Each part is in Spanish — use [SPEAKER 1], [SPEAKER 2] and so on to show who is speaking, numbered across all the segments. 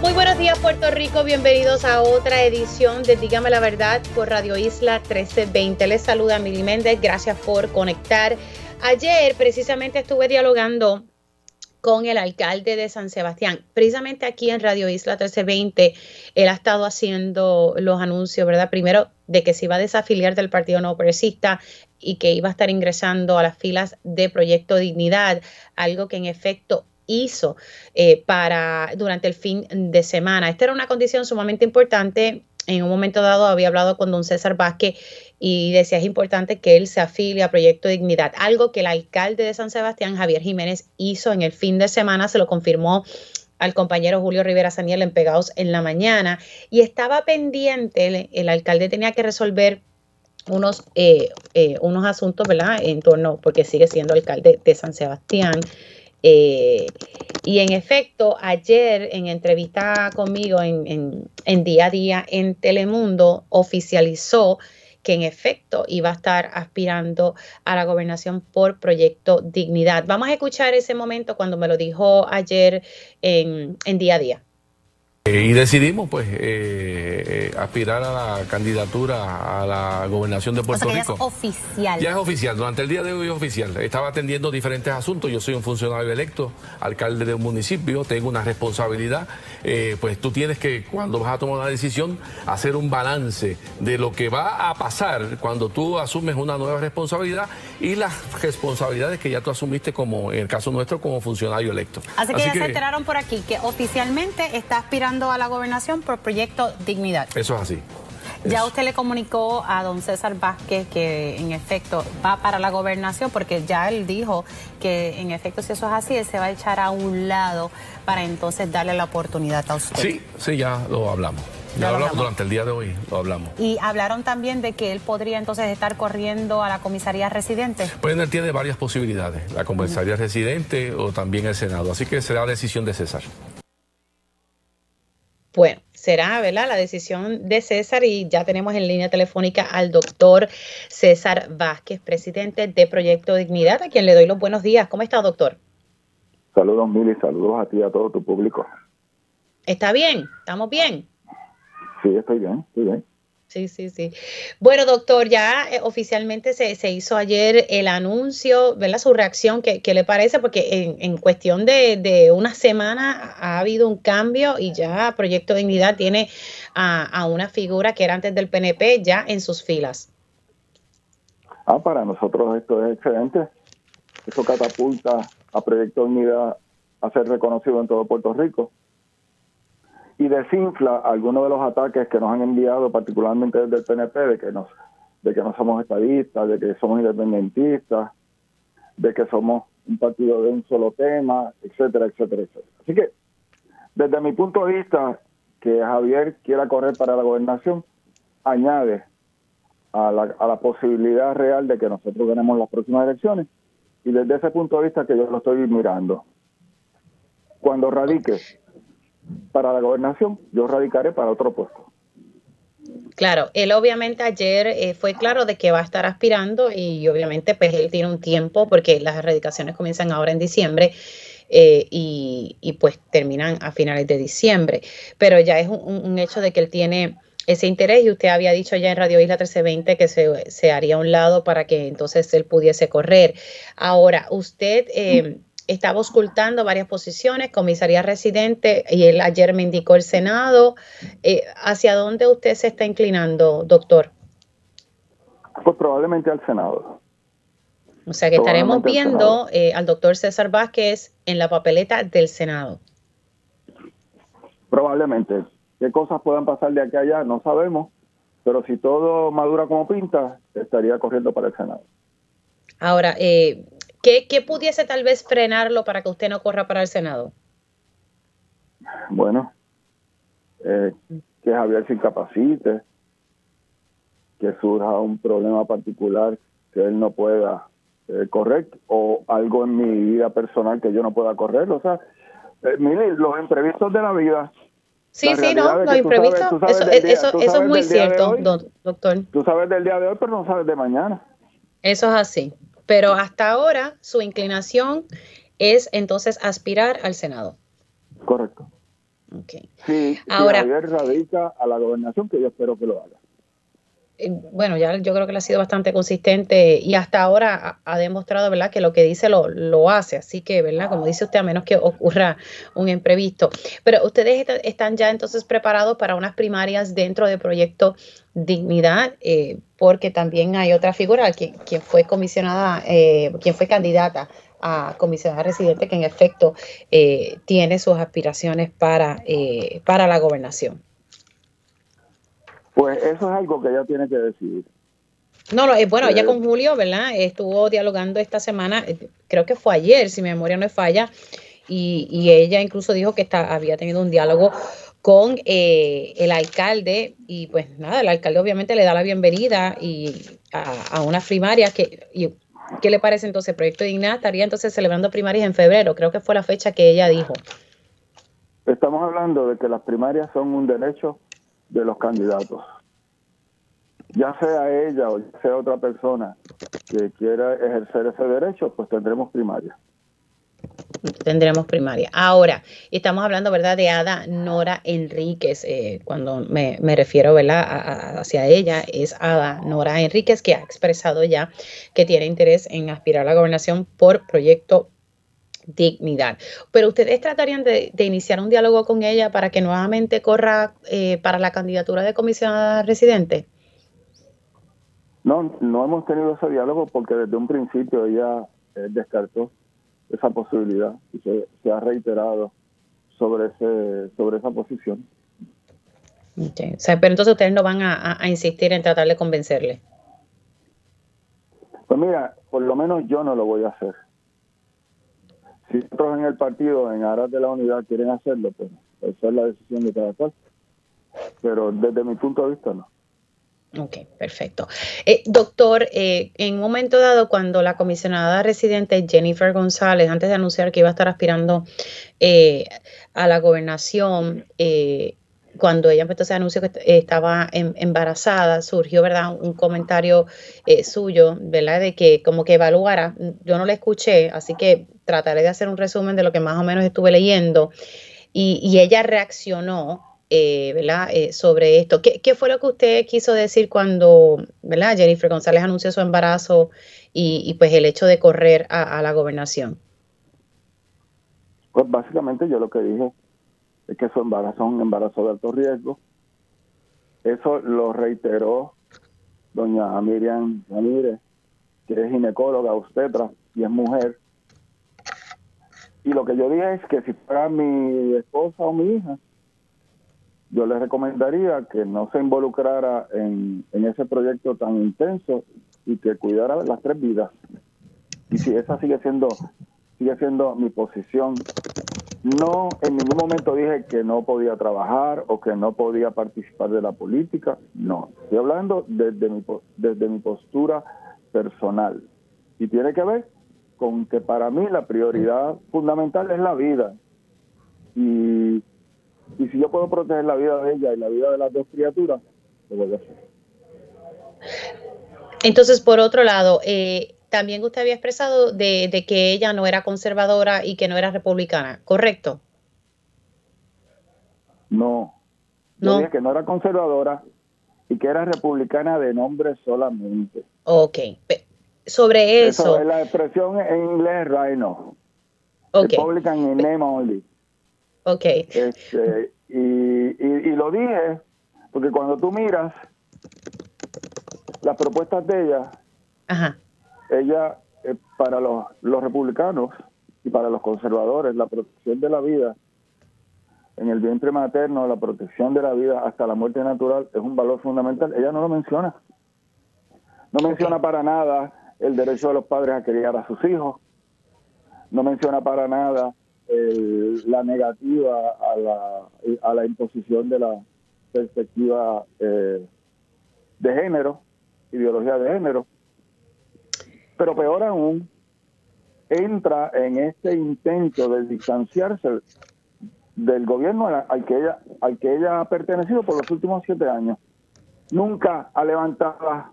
[SPEAKER 1] Muy buenos días Puerto Rico, bienvenidos a otra edición de Dígame la Verdad por Radio Isla 1320. Les saluda Mili Méndez, gracias por conectar. Ayer precisamente estuve dialogando con el alcalde de San Sebastián. Precisamente aquí en Radio Isla 1320, él ha estado haciendo los anuncios, ¿verdad? Primero de que se iba a desafiliar del Partido No Progresista y que iba a estar ingresando a las filas de Proyecto Dignidad, algo que en efecto hizo eh, para durante el fin de semana. Esta era una condición sumamente importante. En un momento dado había hablado con don César Vázquez y decía es importante que él se afilie a Proyecto Dignidad, algo que el alcalde de San Sebastián, Javier Jiménez, hizo en el fin de semana, se lo confirmó al compañero Julio Rivera Saniel en Pegados en la mañana y estaba pendiente, el, alcalde tenía que resolver unos, eh, eh, unos asuntos, ¿verdad? En torno, porque sigue siendo alcalde de San Sebastián, eh, y en efecto, ayer en entrevista conmigo en, día a día en Telemundo, oficializó que en efecto iba a estar aspirando a la gobernación por proyecto Dignidad. Vamos a escuchar ese momento cuando me lo dijo ayer en día a día.
[SPEAKER 2] Eh, y decidimos pues eh, eh, aspirar a la candidatura a la gobernación de Puerto Rico.
[SPEAKER 1] Ya es oficial.
[SPEAKER 2] Ya es oficial, durante el día de hoy es oficial. Estaba atendiendo diferentes asuntos, yo soy un funcionario electo, alcalde de un municipio, tengo una responsabilidad, pues tú tienes que cuando vas a tomar una decisión hacer un balance de lo que va a pasar cuando tú asumes una nueva responsabilidad y las responsabilidades que ya tú asumiste como, en el caso nuestro, como funcionario electo.
[SPEAKER 1] Así que ya se enteraron por aquí que oficialmente está aspirando a la gobernación por proyecto Dignidad.
[SPEAKER 2] Eso es así.
[SPEAKER 1] Ya usted le comunicó a don César Vázquez que en efecto va para la gobernación porque ya él dijo que en efecto si eso es así, él se va a echar a un lado para entonces darle la oportunidad a usted.
[SPEAKER 2] Sí, sí, ya lo hablamos. Ya lo hablamos durante el día de hoy, lo hablamos.
[SPEAKER 1] Y hablaron también de que él podría entonces estar corriendo a la comisaría residente.
[SPEAKER 2] Pues él tiene varias posibilidades, la comisaría residente o también el Senado, así que será decisión de César.
[SPEAKER 1] Bueno, será, ¿verdad? La decisión de César y ya tenemos en línea telefónica al doctor César Vázquez, presidente de Proyecto Dignidad, a quien le doy los buenos días. ¿Cómo está, doctor?
[SPEAKER 3] Saludos, Mili, saludos a ti y a todo tu público.
[SPEAKER 1] ¿Está bien? ¿Estamos bien?
[SPEAKER 3] Sí, estoy bien, estoy bien.
[SPEAKER 1] Sí, sí, sí. Bueno, doctor, ya eh, oficialmente se, se, hizo ayer el anuncio, ¿verdad? Su reacción, ¿qué, qué le parece? Porque en, en cuestión de, de, una semana ha habido un cambio y ya Proyecto Dignidad tiene a, a, una figura que era antes del PNP ya en sus filas.
[SPEAKER 3] Ah, para nosotros esto es excelente. Eso catapulta a Proyecto Dignidad a ser reconocido en todo Puerto Rico y desinfla algunos de los ataques que nos han enviado, particularmente desde el PNP, de que, nos, de que no somos estadistas, de que somos independentistas, de que somos un partido de un solo tema, etcétera, etcétera, etcétera. Así que, desde mi punto de vista, que Javier quiera correr para la gobernación, añade a la, a la posibilidad real de que nosotros ganemos las próximas elecciones. Y desde ese punto de vista que yo lo estoy mirando. Cuando radique para la gobernación, yo radicaré para otro puesto.
[SPEAKER 1] Claro, él obviamente ayer eh, fue claro de que va a estar aspirando y obviamente pues él tiene un tiempo porque las erradicaciones comienzan ahora en diciembre eh, y, y, pues terminan a finales de diciembre. Pero ya es un, hecho de que él tiene ese interés y usted había dicho ya en Radio Isla 1320 que se, se haría a un lado para que entonces él pudiese correr. Ahora, usted... Eh, estaba ocultando varias posiciones, comisaría residente, y él ayer me indicó el Senado. Eh, ¿Hacia dónde usted se está inclinando, doctor?
[SPEAKER 3] Pues probablemente al Senado.
[SPEAKER 1] O sea que estaremos viendo eh, al doctor César Vázquez en la papeleta del Senado.
[SPEAKER 3] Probablemente. ¿Qué cosas puedan pasar de aquí a allá? No sabemos. Pero si todo madura como pinta, estaría corriendo para el Senado.
[SPEAKER 1] Ahora, eh, ¿Qué, ¿Qué, pudiese tal vez frenarlo para que usted no corra para el Senado?
[SPEAKER 3] Bueno, eh, que Javier se incapacite, que surja un problema particular que él no pueda eh, correr o algo en mi vida personal que yo no pueda correr. O sea, eh, mire, los imprevistos de la vida.
[SPEAKER 1] Sí, sí, no, los imprevistos, eso, eso, es muy cierto, doctor.
[SPEAKER 3] Tú sabes del día de hoy, pero no sabes de mañana.
[SPEAKER 1] Eso es así. Pero hasta ahora su inclinación es entonces aspirar al Senado.
[SPEAKER 3] Correcto.
[SPEAKER 1] Okay.
[SPEAKER 3] Sí, ahora radica a la gobernación, que yo espero que lo haga.
[SPEAKER 1] Eh, bueno, ya yo creo que le ha sido bastante consistente y hasta ahora ha, demostrado, ¿verdad?, que lo que dice lo, lo, hace. Así que, ¿verdad?, como dice usted, a menos que ocurra un imprevisto. Pero ustedes están ya entonces preparados para unas primarias dentro del proyecto Dignidad, eh, porque también hay otra figura, quien, quien fue comisionada, eh, quien fue candidata a comisionada residente, que en efecto tiene sus aspiraciones para, para la gobernación.
[SPEAKER 3] Pues eso es algo que ella tiene que decidir.
[SPEAKER 1] No, no, bueno, ella con Julio, ¿verdad? Estuvo dialogando esta semana, eh, creo que fue ayer, si mi memoria no es falla, y, ella incluso dijo que está, había tenido un diálogo con eh, el alcalde y pues nada, el alcalde obviamente le da la bienvenida y a, una primaria que... ¿Qué le parece entonces? Proyecto Dignidad estaría entonces celebrando primarias en febrero, creo que fue la fecha que ella dijo.
[SPEAKER 3] Estamos hablando de que las primarias son un derecho de los candidatos. Ya sea ella o sea otra persona que quiera ejercer ese derecho, pues tendremos primaria.
[SPEAKER 1] Tendremos primaria. Ahora, estamos hablando, ¿verdad?, de Ada Nora Enríquez. Eh, cuando me, refiero, ¿verdad?, hacia ella, es Ada Nora Enríquez, que ha expresado ya que tiene interés en aspirar a la gobernación por proyecto dignidad. Pero ustedes tratarían de, iniciar un diálogo con ella para que nuevamente corra eh, para la candidatura de comisionada residente.
[SPEAKER 3] No, no hemos tenido ese diálogo porque desde un principio ella eh, descartó esa posibilidad y se, ha reiterado sobre ese sobre esa posición.
[SPEAKER 1] pero entonces ustedes no van a, a insistir en tratar de convencerle.
[SPEAKER 3] Pues mira, por lo menos yo no lo voy a hacer si otros en el partido, en aras de la unidad, quieren hacerlo, pues esa es la decisión de cada cual. Pero desde mi punto de vista, no.
[SPEAKER 1] Ok, perfecto. Eh, doctor, eh, en un momento dado, cuando la comisionada residente Jennifer González, antes de anunciar que iba a estar aspirando eh, a la gobernación, cuando ella empezó ese anuncio que estaba em, embarazada, surgió, ¿verdad? Un comentario suyo, ¿verdad? De que como que evaluara, yo no le escuché, así que trataré de hacer un resumen de lo que más o menos estuve leyendo. Y, ella reaccionó, eh, ¿verdad? Eh, sobre esto. ¿Qué, fue lo que usted quiso decir cuando, ¿verdad? Jennifer González anunció su embarazo y, pues el hecho de correr a, la gobernación.
[SPEAKER 3] Pues básicamente yo lo que dije es que su embarazo es un embarazo de alto riesgo. Eso lo reiteró doña Miriam Ramírez, que es ginecóloga, obstetra y es mujer y lo que yo dije es que si fuera mi esposa o mi hija, yo le recomendaría que no se involucrara en, ese proyecto tan intenso y que cuidara las tres vidas. Y si esa sigue siendo sigue siendo mi posición, no en ningún momento dije que no podía trabajar o que no podía participar de la política, no, estoy hablando desde mi, desde mi postura personal. Y tiene que ver con que para mí la prioridad fundamental es la vida. Y, y si yo puedo proteger la vida de ella y la vida de las dos criaturas, lo voy a hacer.
[SPEAKER 1] Entonces, por otro lado, eh, también usted había expresado de, de, que ella no era conservadora y que no era republicana, ¿correcto?
[SPEAKER 3] No. Yo no. dije que no era conservadora y que era republicana de nombre solamente.
[SPEAKER 1] Ok sobre eso.
[SPEAKER 3] es la expresión en inglés, rhino. Okay. Republican in name only.
[SPEAKER 1] Ok.
[SPEAKER 3] Este, y, y, lo dije porque cuando tú miras las propuestas de ella, ella, eh, para los, los republicanos y para los conservadores, la protección de la vida en el vientre materno, la protección de la vida hasta la muerte natural es un valor fundamental. Ella no lo menciona. No menciona para nada el derecho de los padres a criar a sus hijos. No menciona para nada la negativa a la, a la imposición de la perspectiva eh, de género. ideología de género. Pero peor aún, entra en este intento de distanciarse del gobierno al que ella al que ella ha pertenecido por los últimos siete años. Nunca ha levantado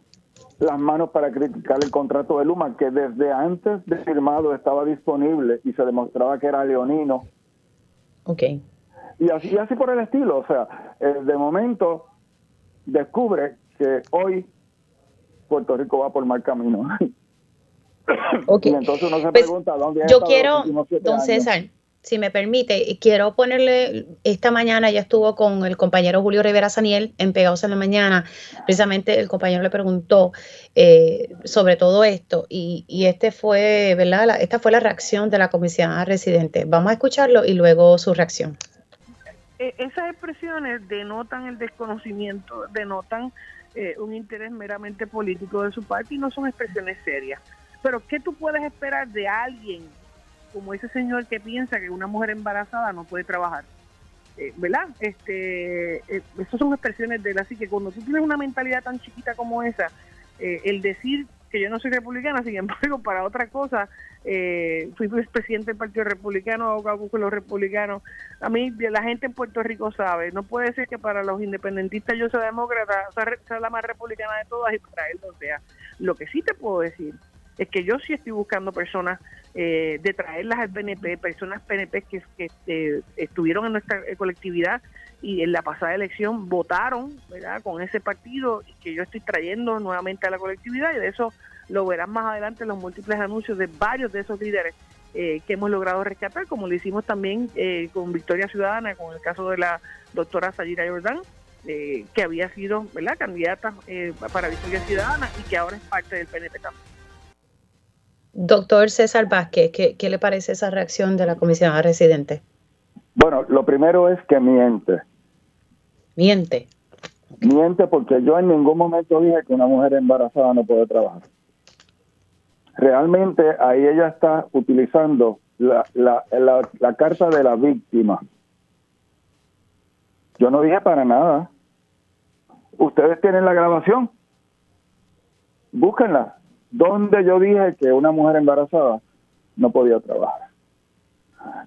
[SPEAKER 3] las manos para criticar el contrato de Luma, que desde antes de firmado estaba disponible y se demostraba que era leonino.
[SPEAKER 1] Ok.
[SPEAKER 3] Y así, así por el estilo. O sea, eh, de momento descubre que hoy Puerto Rico va por mal camino.
[SPEAKER 1] Okay. Y entonces uno se pues, pregunta dónde Yo quiero, don César, si me permite, quiero ponerle, esta mañana ya estuvo con el compañero Julio Rivera Saniel en Pegados en la Mañana, precisamente el compañero le preguntó eh, sobre todo esto y, y, este fue, ¿verdad? esta fue la reacción de la comisión residente. Vamos a escucharlo y luego su reacción.
[SPEAKER 4] E, esas expresiones denotan el desconocimiento, denotan eh, un interés meramente político de su parte y no son expresiones serias. Pero ¿qué tú puedes esperar de alguien como ese señor que piensa que una mujer embarazada no puede trabajar. Eh, ¿Verdad? Este, eh, esas son expresiones de él. Así que cuando tú tienes una mentalidad tan chiquita como esa, eh, el decir que yo no soy republicana, sin embargo, para otra cosa, fui presidente del Partido Republicano, abogado con los republicanos. A mí, la gente en Puerto Rico sabe, no puede ser que para los independentistas yo sea demócrata, sea, la más republicana de todas y para él no sea. Lo que sí te puedo decir es que yo sí estoy buscando personas eh, de traerlas al PNP, personas PNP que, eh, estuvieron en nuestra eh, colectividad y en la pasada elección votaron ¿verdad? con ese partido que yo estoy trayendo nuevamente a la colectividad y de eso lo verán más adelante en los múltiples anuncios de varios de esos líderes que hemos logrado rescatar, como lo hicimos también con Victoria Ciudadana, con el caso de la doctora Sayira Jordán, que había sido ¿verdad? candidata para Victoria Ciudadana y que ahora es parte del PNP también.
[SPEAKER 1] Doctor César Vázquez, ¿qué, le parece esa reacción de la comisionada residente?
[SPEAKER 3] Bueno, lo primero es que miente.
[SPEAKER 1] Miente.
[SPEAKER 3] Miente porque yo en ningún momento dije que una mujer embarazada no puede trabajar. Realmente ahí ella está utilizando la, la, la carta de la víctima. Yo no dije para nada. Ustedes tienen la grabación. Búsquenla donde yo dije que una mujer embarazada no podía trabajar.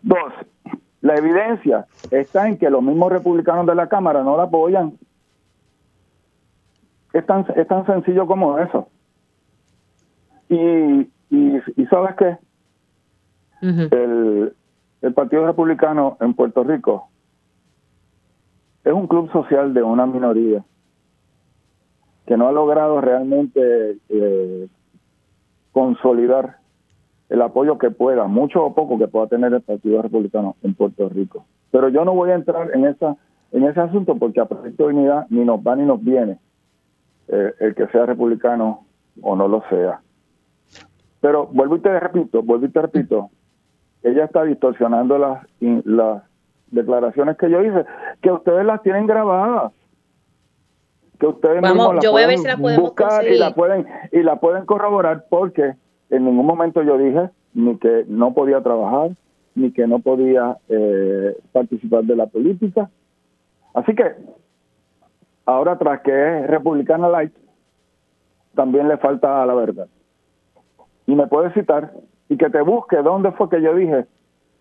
[SPEAKER 3] Dos, la evidencia está en que los mismos republicanos de la Cámara no la apoyan. Es tan, es tan sencillo como eso. Y, y, ¿sabes qué? el, el Partido Republicano en Puerto Rico es un club social de una minoría que no ha logrado realmente eh, consolidar el apoyo que pueda, mucho o poco que pueda tener el Partido Republicano en Puerto Rico. Pero yo no voy a entrar en esa en ese asunto porque a Proyecto de Unidad ni nos va ni nos viene eh, el que sea republicano o no lo sea. Pero vuelvo y te repito, vuelvo y te repito, ella está distorsionando las, las declaraciones que yo hice, que ustedes las tienen grabadas que ustedes mismos la pueden buscar y la pueden y la pueden corroborar porque en ningún momento yo dije ni que no podía trabajar ni que no podía eh, participar de la política. Así que ahora tras que es republicana light también le falta a la verdad. Y me puede citar y que te busque dónde fue que yo dije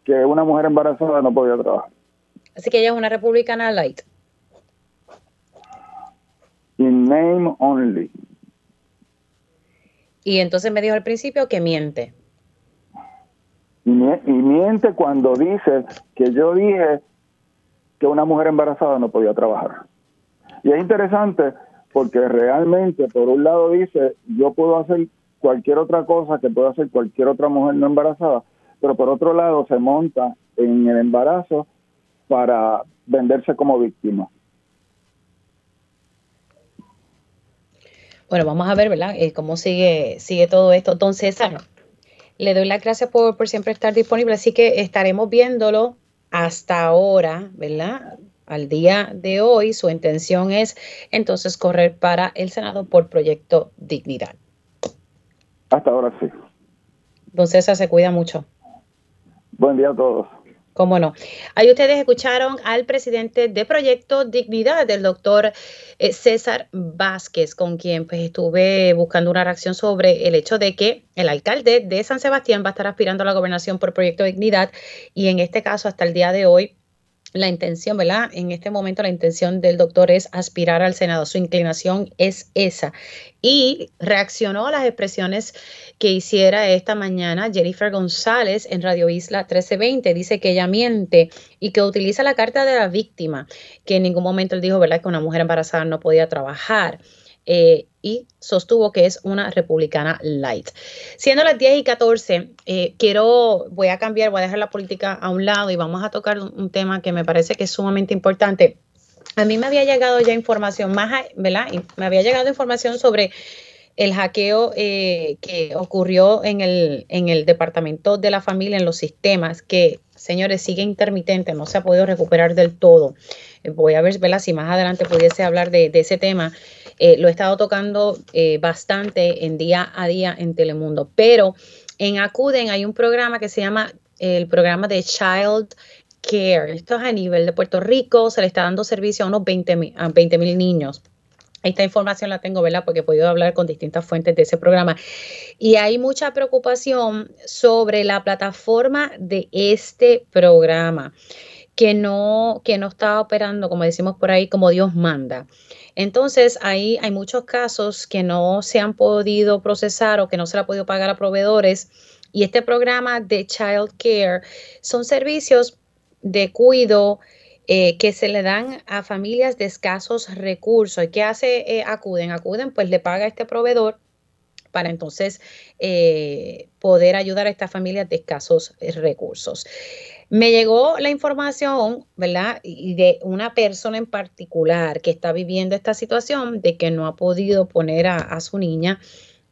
[SPEAKER 3] que una mujer embarazada no podía trabajar.
[SPEAKER 1] Así que ella es una republicana light
[SPEAKER 3] In name only.
[SPEAKER 1] Y entonces me dijo al principio que miente.
[SPEAKER 3] Y, miente cuando dice que yo dije que una mujer embarazada no podía trabajar. Y es interesante porque realmente, por un lado dice, yo puedo hacer cualquier otra cosa que pueda hacer cualquier otra mujer no embarazada, pero por otro lado se monta en el embarazo para venderse como víctima.
[SPEAKER 1] Bueno, vamos a ver, ¿verdad? Eh, cómo sigue, sigue todo esto. Don César, le doy las gracias por, por siempre estar disponible, así que estaremos viéndolo hasta ahora, ¿verdad? Al día de hoy, su intención es entonces correr para el Senado por proyecto Dignidad.
[SPEAKER 3] Hasta ahora sí.
[SPEAKER 1] Don César, se cuida mucho.
[SPEAKER 3] Buen día a todos.
[SPEAKER 1] Cómo no. Ahí ustedes escucharon al presidente de Proyecto Dignidad, el doctor eh, César Vázquez, con quien pues estuve buscando una reacción sobre el hecho de que el alcalde de San Sebastián va a estar aspirando a la gobernación por Proyecto Dignidad y en este caso hasta el día de hoy la intención, ¿verdad? En este momento la intención del doctor es aspirar al Senado. Su inclinación es esa. Y reaccionó a las expresiones que hiciera esta mañana Jennifer González en Radio Isla 1320. Dice que ella miente y que utiliza la carta de la víctima, que en ningún momento él dijo, ¿verdad?, que una mujer embarazada no podía trabajar. Eh, y sostuvo que es una republicana light. Siendo las 10 y 14, eh, quiero, voy a cambiar, voy a dejar la política a un lado y vamos a tocar un, tema que me parece que es sumamente importante. A mí me había llegado ya información más, ¿verdad? Me había llegado información sobre el hackeo eh, que ocurrió en el, en el departamento de la familia, en los sistemas, que, señores, sigue intermitente, no se ha podido recuperar del todo. voy a ver, si más adelante pudiese hablar de ese tema. Eh, lo he estado tocando eh, bastante en día a día en Telemundo, pero en Acuden hay un programa que se llama el programa de Child Care. Esto es a nivel de Puerto Rico, se le está dando servicio a unos 20 mil niños. Esta información la tengo, ¿verdad? Porque he podido hablar con distintas fuentes de ese programa. Y hay mucha preocupación sobre la plataforma de este programa, que no, que no está operando, como decimos por ahí, como Dios manda. Entonces, ahí hay muchos casos que no se han podido procesar o que no se le ha podido pagar a proveedores. Y este programa de Child Care son servicios de cuidado eh, que se le dan a familias de escasos recursos. ¿Y qué hace? Eh, acuden, acuden, pues le paga a este proveedor para entonces eh, poder ayudar a estas familias de escasos recursos. Me llegó la información, ¿verdad? Y de una persona en particular que está viviendo esta situación de que no ha podido poner a, su niña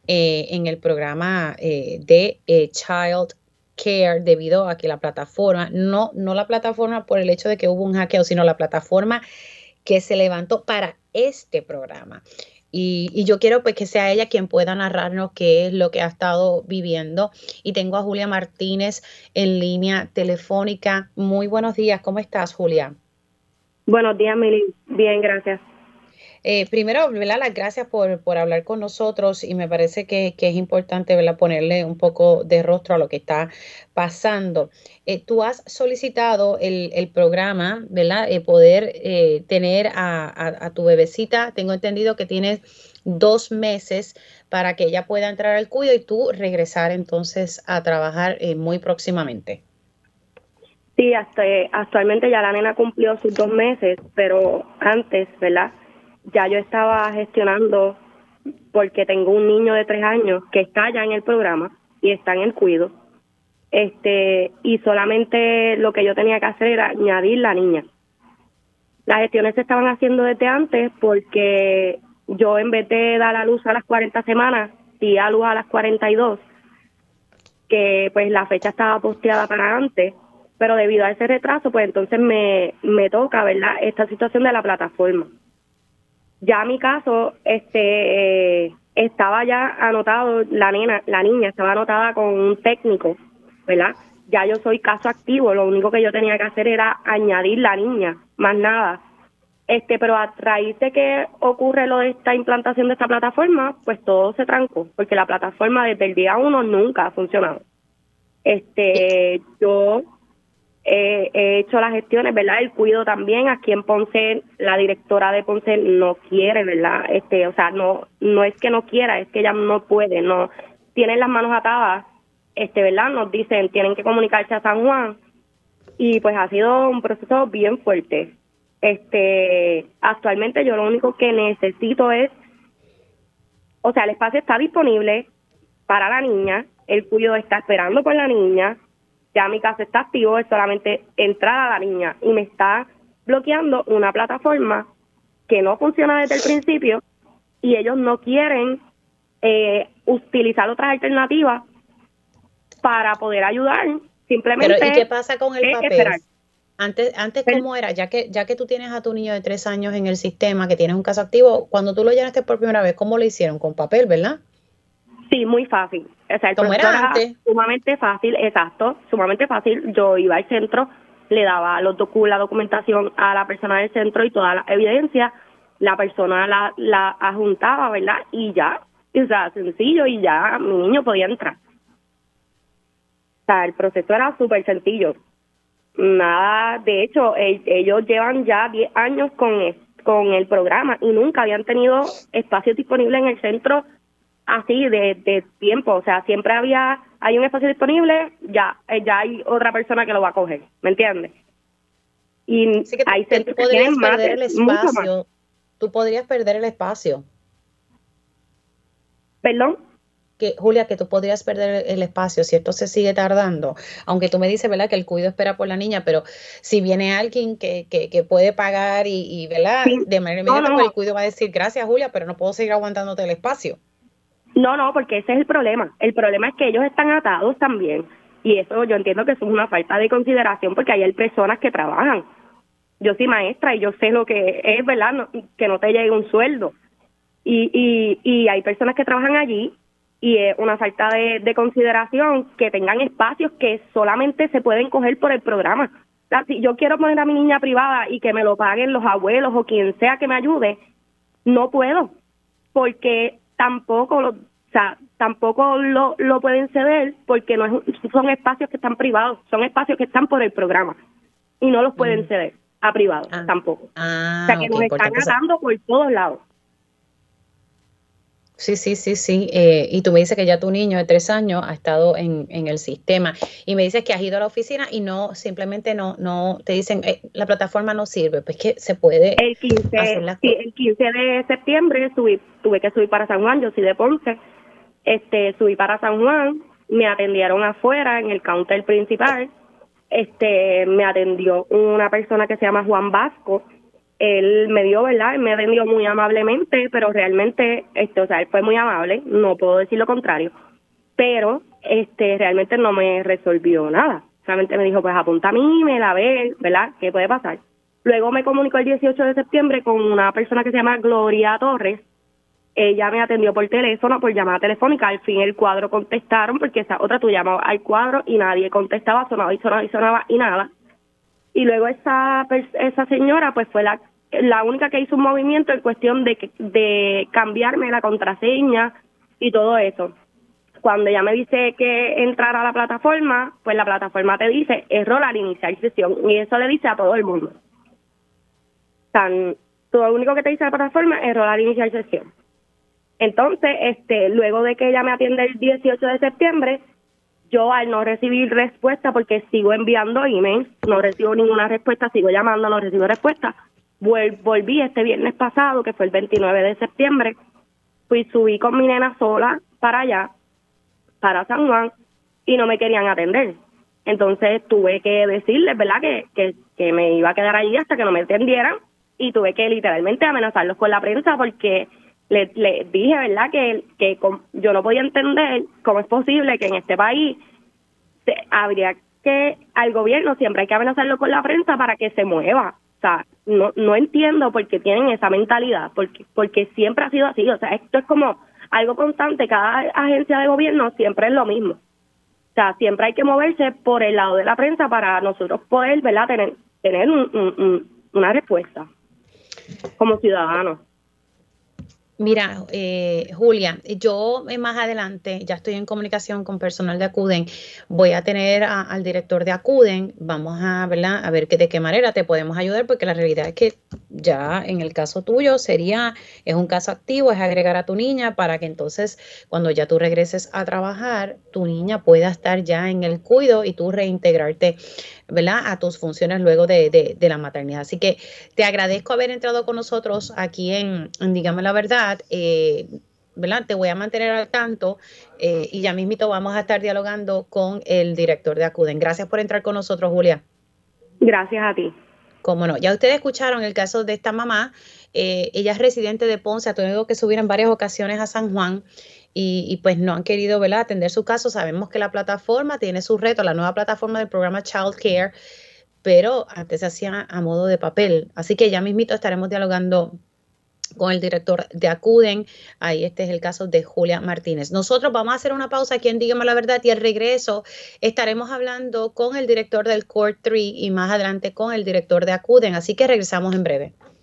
[SPEAKER 1] eh, en el programa eh, de eh, Child Care debido a que la plataforma, no, no la plataforma por el hecho de que hubo un hackeo, sino la plataforma que se levantó para este programa. Y, yo quiero pues que sea ella quien pueda narrarnos qué es lo que ha estado viviendo. Y tengo a Julia Martínez en línea telefónica. Muy buenos días, ¿cómo estás, Julia?
[SPEAKER 5] Buenos días, Mili. Bien, gracias.
[SPEAKER 1] Eh, primero, ¿verdad? las gracias por, por, hablar con nosotros y me parece que, es importante ¿verdad? ponerle un poco de rostro a lo que está pasando. Eh, tú has solicitado el, el programa, ¿verdad? Eh, poder tener a, tu bebecita, tengo entendido que tienes dos meses para que ella pueda entrar al cuido y tú regresar entonces a trabajar muy próximamente.
[SPEAKER 5] Sí, hasta, actualmente ya la nena cumplió sus dos meses, pero antes, ¿verdad? Ya yo estaba gestionando porque tengo un niño de tres años que está ya en el programa y está en el cuido. Este, y solamente lo que yo tenía que hacer era añadir la niña. Las gestiones se estaban haciendo desde antes porque yo en vez de dar a luz a las 40 semanas, di a luz a las 42, que pues la fecha estaba posteada para antes, pero debido a ese retraso, pues entonces me, me toca, ¿verdad?, esta situación de la plataforma. Ya mi caso, este, estaba ya anotado, la nena, la niña estaba anotada con un técnico, ¿verdad? Ya yo soy caso activo, lo único que yo tenía que hacer era añadir la niña, más nada. Este, pero a raíz de que ocurre lo de esta implantación de esta plataforma, pues todo se trancó, porque la plataforma desde el día uno nunca ha funcionado. Este, yo he hecho las gestiones, ¿verdad? El cuido también aquí en Ponce, la directora de Ponce no quiere, ¿verdad? Este, o sea, no no es que no quiera, es que ella no puede, no tienen las manos atadas, este, ¿verdad? Nos dicen, tienen que comunicarse a San Juan y pues ha sido un proceso bien fuerte. Este, actualmente yo lo único que necesito es o sea, el espacio está disponible para la niña, el cuido está esperando por la niña, ya mi caso está activo, es solamente entrar a la niña y me está bloqueando una plataforma que no funciona desde el principio y ellos no quieren eh, utilizar otras alternativas para poder ayudar. Simplemente.
[SPEAKER 1] Pero, ¿y qué pasa con el papel? Antes, antes ¿cómo era? Ya que, ya que tú tienes a tu niño de tres años en el sistema, que tienes un caso activo, cuando tú lo llenaste por primera vez, ¿cómo lo hicieron? Con papel, ¿verdad?
[SPEAKER 5] Sí, muy fácil. O sea, el proceso era, sumamente fácil, exacto, sumamente fácil. Yo iba al centro, le daba los docu la documentación a la persona del centro y toda la evidencia, la persona la, la adjuntaba, ¿verdad? Y ya, o sea, sencillo y ya mi niño podía entrar. O sea, el proceso era súper sencillo. Nada, de hecho, ellos llevan ya 10 años con, con el programa y nunca habían tenido espacio disponible en el centro así de, de tiempo. O sea, siempre había, hay un espacio disponible, ya, eh, ya hay otra persona que lo va a coger, ¿me entiendes?
[SPEAKER 1] Y hay centros que tienen más, el espacio. Tú podrías perder el espacio.
[SPEAKER 5] ¿Perdón?
[SPEAKER 1] que Julia, que tú podrías perder el espacio si esto se sigue tardando, aunque tú me dices, ¿verdad? Que el cuido espera por la niña, pero si viene alguien que, que, que puede pagar y, y ¿verdad? De manera inmediata, pues el cuido va a decir, gracias Julia, pero no puedo seguir aguantándote el espacio.
[SPEAKER 5] No, no, porque ese es el problema. El problema es que ellos están atados también. Y eso yo entiendo que es una falta de consideración porque hay personas que trabajan. Yo soy maestra y yo sé lo que es, ¿verdad? que no te llegue un sueldo. Y, y, y hay personas que trabajan allí y es una falta de, consideración que tengan espacios que solamente se pueden coger por el programa. si yo quiero poner a mi niña privada y que me lo paguen los abuelos o quien sea que me ayude, no puedo, porque tampoco lo, o sea, tampoco lo, lo pueden ceder porque no son espacios que están privados, son espacios que están por el programa y no los pueden mm. ceder a privados ah. tampoco.
[SPEAKER 1] Ah,
[SPEAKER 5] o sea, que nos están atando por todos lados.
[SPEAKER 1] Sí, sí, sí, sí. Eh, y tú me dices que ya tu niño de tres años ha estado en, en, el sistema. Y me dices que has ido a la oficina y no, simplemente no, no te dicen, eh, la plataforma no sirve, pues que se puede
[SPEAKER 5] el 15, el 15 de septiembre subí, tuve que subir para San Juan, yo soy de Ponce, este, subí para San Juan, me atendieron afuera en el counter principal, este, me atendió una persona que se llama Juan Vasco, él me dio, ¿verdad? Él me atendió muy amablemente, pero realmente, este, o sea, él fue muy amable, no puedo decir lo contrario, pero este, realmente no me resolvió nada. Solamente me dijo, pues apunta a mí, me la ve, ¿verdad? ¿Qué puede pasar? Luego me comunicó el 18 de septiembre con una persona que se llama Gloria Torres. Ella me atendió por teléfono, por llamada telefónica. Al fin el cuadro contestaron, porque esa otra tú llamabas al cuadro y nadie contestaba, sonaba y sonaba y sonaba y nada y luego esa esa señora pues fue la la única que hizo un movimiento en cuestión de de cambiarme la contraseña y todo eso. Cuando ella me dice que entrar a la plataforma, pues la plataforma te dice error al iniciar sesión y eso le dice a todo el mundo. Tan, lo único que te dice la plataforma es error al iniciar sesión. Entonces, este, luego de que ella me atiende el 18 de septiembre, yo al no recibir respuesta, porque sigo enviando emails, no recibo ninguna respuesta, sigo llamando, no recibo respuesta, volví este viernes pasado, que fue el 29 de septiembre, fui, subí con mi nena sola para allá, para San Juan, y no me querían atender. Entonces tuve que decirles, ¿verdad?, que, que, que me iba a quedar allí hasta que no me atendieran, y tuve que literalmente amenazarlos con la prensa porque le, le dije, ¿verdad?, que, que yo no podía entender cómo es posible que en este país se, habría que al gobierno siempre hay que amenazarlo con la prensa para que se mueva. O sea, no, no entiendo por qué tienen esa mentalidad, porque, porque siempre ha sido así. O sea, esto es como algo constante, cada agencia de gobierno siempre es lo mismo. O sea, siempre hay que moverse por el lado de la prensa para nosotros poder, ¿verdad?, tener, tener una respuesta como ciudadanos.
[SPEAKER 1] Mira, eh, Julia, yo más adelante ya estoy en comunicación con personal de Acuden. Voy a tener al director de Acuden. Vamos a, ¿verdad? a ver que, de qué manera te podemos ayudar, porque la realidad es que ya en el caso tuyo sería, es un caso activo, es agregar a tu niña para que entonces cuando ya tú regreses a trabajar, tu niña pueda estar ya en el cuido y tú reintegrarte ¿verdad? A tus funciones luego de, la maternidad. Así que te agradezco haber entrado con nosotros aquí en, Dígame la Verdad. Eh, ¿verdad? Te voy a mantener al tanto eh, y ya mismito vamos a estar dialogando con el director de Acuden. Gracias por entrar con nosotros, Julia.
[SPEAKER 5] Gracias a ti.
[SPEAKER 1] Cómo no. Ya ustedes escucharon el caso de esta mamá. Eh, ella es residente de Ponce, ha tenido que subir en varias ocasiones a San Juan y, pues no han querido ¿verdad? atender su caso. Sabemos que la plataforma tiene su reto, la nueva plataforma del programa Child Care, pero antes se hacía a modo de papel. Así que ya mismito estaremos dialogando con el director de Acuden. Ahí este es el caso de Julia Martínez. Nosotros vamos a hacer una pausa aquí en Dígame la Verdad y al regreso estaremos hablando con el director del Core 3 y más adelante con el director de Acuden. Así que regresamos en breve.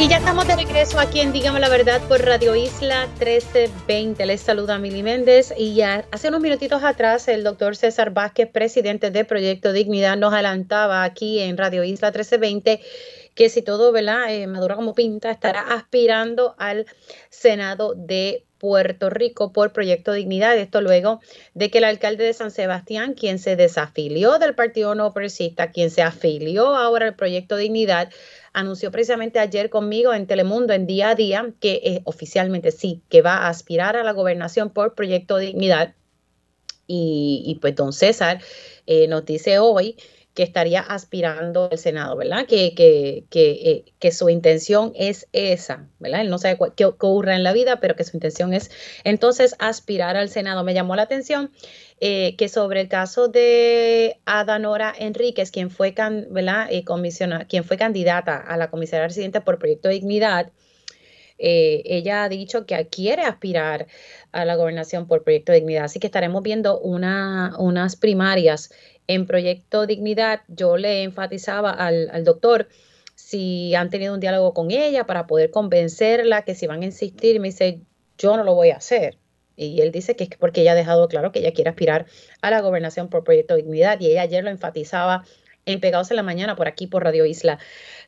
[SPEAKER 1] Y ya estamos de regreso aquí en Dígame la Verdad por Radio Isla 1320. Les saluda Mili Méndez y ya hace unos minutitos atrás el doctor César Vázquez, presidente de Proyecto Dignidad, nos adelantaba aquí en Radio Isla 1320 que si todo ¿verdad? Eh, madura como pinta, estará aspirando al Senado de Puerto Rico por Proyecto Dignidad. Esto luego de que el alcalde de San Sebastián, quien se desafilió del Partido No Progresista, quien se afilió ahora al Proyecto Dignidad, anunció precisamente ayer conmigo en Telemundo, en día a día, que eh, oficialmente sí, que va a aspirar a la gobernación por Proyecto Dignidad. Y, pues don César eh, nos dice hoy que estaría aspirando al Senado, ¿verdad? Que, que, que, eh, que, su intención es esa, ¿verdad? Él no sabe qué ocurre en la vida, pero que su intención es entonces aspirar al Senado. Me llamó la atención eh, que sobre el caso de Adanora Enríquez, quien fue, ¿verdad? Eh, quien fue candidata a la comisaría residente por Proyecto de Dignidad, ella ha dicho que quiere aspirar a la gobernación por Proyecto de Dignidad. Así que estaremos viendo una, unas primarias en Proyecto Dignidad, yo le enfatizaba al, doctor si han tenido un diálogo con ella para poder convencerla, que si van a insistir, me dice, yo no lo voy a hacer. Y él dice que es porque ella ha dejado claro que ella quiere aspirar a la gobernación por Proyecto Dignidad. Y ella ayer lo enfatizaba en Pegados en la Mañana por aquí por Radio Isla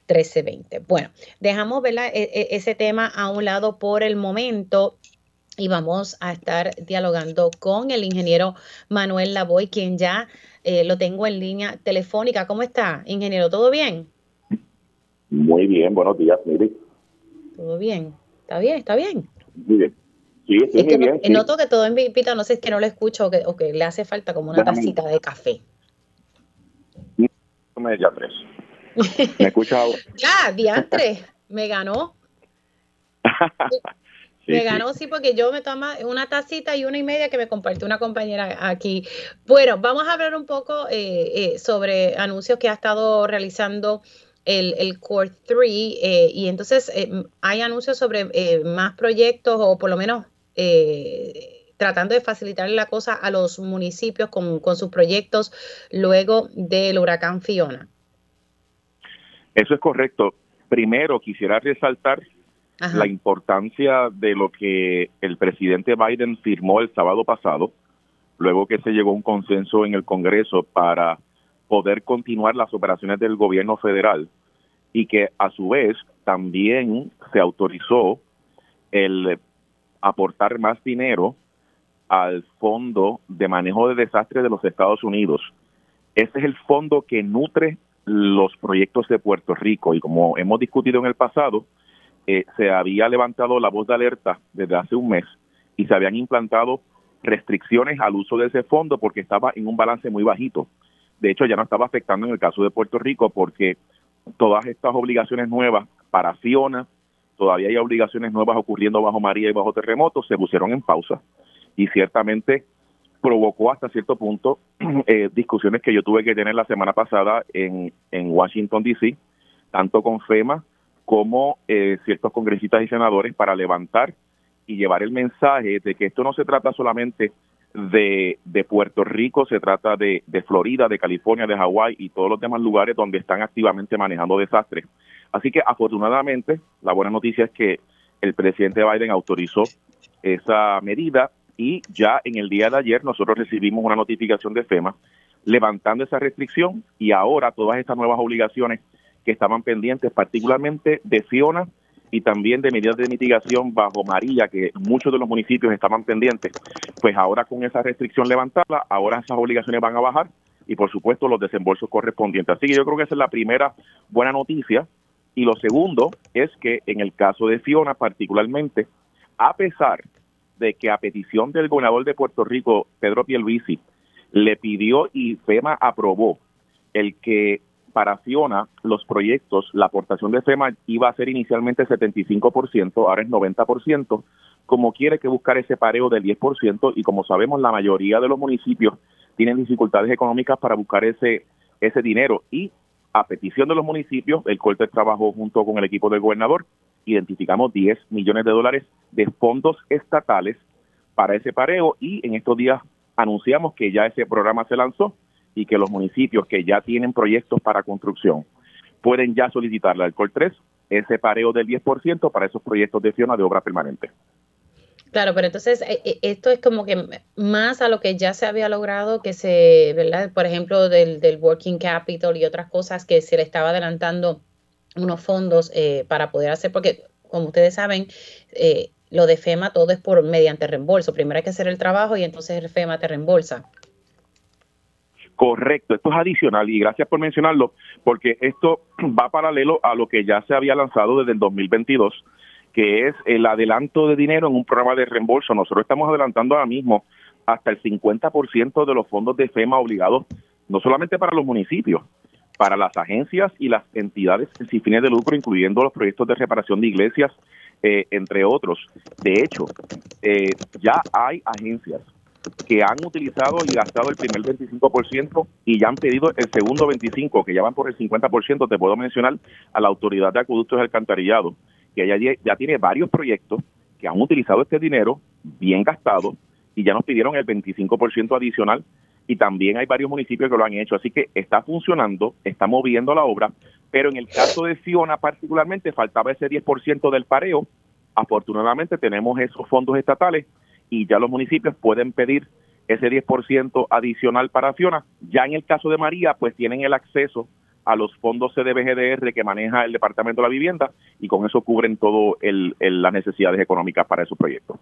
[SPEAKER 1] 1320. Bueno, dejamos e, e, ese tema a un lado por el momento y vamos a estar dialogando con el ingeniero Manuel Lavoy, quien ya eh, lo tengo en línea telefónica. ¿Cómo está, ingeniero? ¿Todo bien?
[SPEAKER 6] Muy bien, buenos días, Miri.
[SPEAKER 1] Todo bien. ¿Está bien? ¿Está bien?
[SPEAKER 6] Muy bien. Sí, estoy muy bien.
[SPEAKER 1] Noto que todo en pita, no sé, es que no lo escucho o que, o que le hace falta como una tacita de café.
[SPEAKER 6] Ya tres. ¿Me escucha ahora?
[SPEAKER 1] ya, diantre, me ganó. me ganó, sí. porque yo me tomo una tacita y una y media que me compartió una compañera aquí. Bueno, vamos a hablar un poco eh, eh, sobre anuncios que ha estado realizando el, el Core 3 eh, y entonces hay anuncios sobre más proyectos o por lo menos tratando de facilitarle la cosa a los municipios con, con sus proyectos luego del huracán Fiona.
[SPEAKER 6] Eso es correcto. Primero quisiera resaltar la importancia de lo que el presidente Biden firmó el sábado pasado, luego que se llegó a un consenso en el Congreso para poder continuar las operaciones del gobierno federal y que a su vez también se autorizó el aportar más dinero al Fondo de Manejo de Desastres de los Estados Unidos. Ese es el fondo que nutre los proyectos de Puerto Rico y como hemos discutido en el pasado, eh, se había levantado la voz de alerta desde hace un mes y se habían implantado restricciones al uso de ese fondo porque estaba en un balance muy bajito. De hecho, ya no estaba afectando en el caso de Puerto Rico porque todas estas obligaciones nuevas para Fiona, todavía hay obligaciones nuevas ocurriendo bajo María y bajo terremotos, se pusieron en pausa. Y ciertamente provocó hasta cierto punto eh, discusiones que yo tuve que tener la semana pasada en, en Washington, D.C., tanto con FEMA como eh, ciertos congresistas y senadores para levantar y llevar el mensaje de que esto no se trata solamente de, Puerto Rico, se trata de, de Florida, de California, de Hawái y todos los demás lugares donde están activamente manejando desastres. Así que afortunadamente, la buena noticia es que el presidente Biden autorizó esa medida y ya en el día de ayer nosotros recibimos una notificación de FEMA levantando esa restricción y ahora todas estas nuevas obligaciones que estaban pendientes, particularmente de Fiona y también de medidas de mitigación bajo María, que muchos de los municipios estaban pendientes, pues ahora con esa restricción levantada, ahora esas obligaciones van a bajar y por supuesto los desembolsos correspondientes. Así que yo creo que esa es la primera buena noticia. Y lo segundo es que en el caso de Fiona particularmente, a pesar de que a petición del gobernador de Puerto Rico, Pedro Pierluisi, le pidió y FEMA aprobó el que para Fiona los proyectos, la aportación de FEMA iba a ser inicialmente 75%, ahora es 90%, como quiere que buscar ese pareo del 10% y como sabemos la mayoría de los municipios tienen dificultades económicas para buscar ese, ese dinero. Y a petición de los municipios, el Corte trabajó junto con el equipo del gobernador, identificamos 10 millones de dólares de fondos estatales para ese pareo y en estos días anunciamos que ya ese programa se lanzó y que los municipios que ya tienen proyectos para construcción pueden ya solicitarle al COL 3 ese pareo del 10% para esos proyectos de Fiona de obra permanente.
[SPEAKER 1] Claro, pero entonces eh, eh, esto es como que más a lo que ya se había logrado, que se, ¿verdad? Por ejemplo, del, del Working Capital y otras cosas que se le estaba adelantando unos fondos eh, para poder hacer, porque como ustedes saben, lo de FEMA todo es por mediante reembolso. Primero hay que hacer el trabajo y entonces el FEMA te reembolsa.
[SPEAKER 6] Correcto, esto es adicional y gracias por mencionarlo, porque esto va paralelo a lo que ya se había lanzado desde el 2022 que es el adelanto de dinero en un programa de reembolso. Nosotros estamos adelantando ahora mismo hasta el 50% de los fondos de FEMA obligados, no solamente para los municipios, para las agencias y las entidades sin fines de lucro, incluyendo los proyectos de reparación de iglesias, eh, entre otros. De hecho, eh, ya hay agencias que han utilizado y gastado el primer 25% y ya han pedido el segundo 25%, que ya van por el 50%. Te puedo mencionar a la Autoridad de Acueductos y Alcantarillado, que ya, ya tiene varios proyectos que han utilizado este dinero bien gastado y ya nos pidieron el 25% adicional y también hay varios municipios que lo han hecho. Así que está funcionando, está moviendo la obra, pero en el caso de Fiona particularmente faltaba ese 10% del pareo. Afortunadamente tenemos esos fondos estatales y ya los municipios pueden pedir ese 10% adicional para Fiona. Ya en el caso de María, pues tienen el acceso a los fondos CDBGDR que maneja el Departamento de la Vivienda y con eso cubren todo las necesidades económicas para esos proyectos.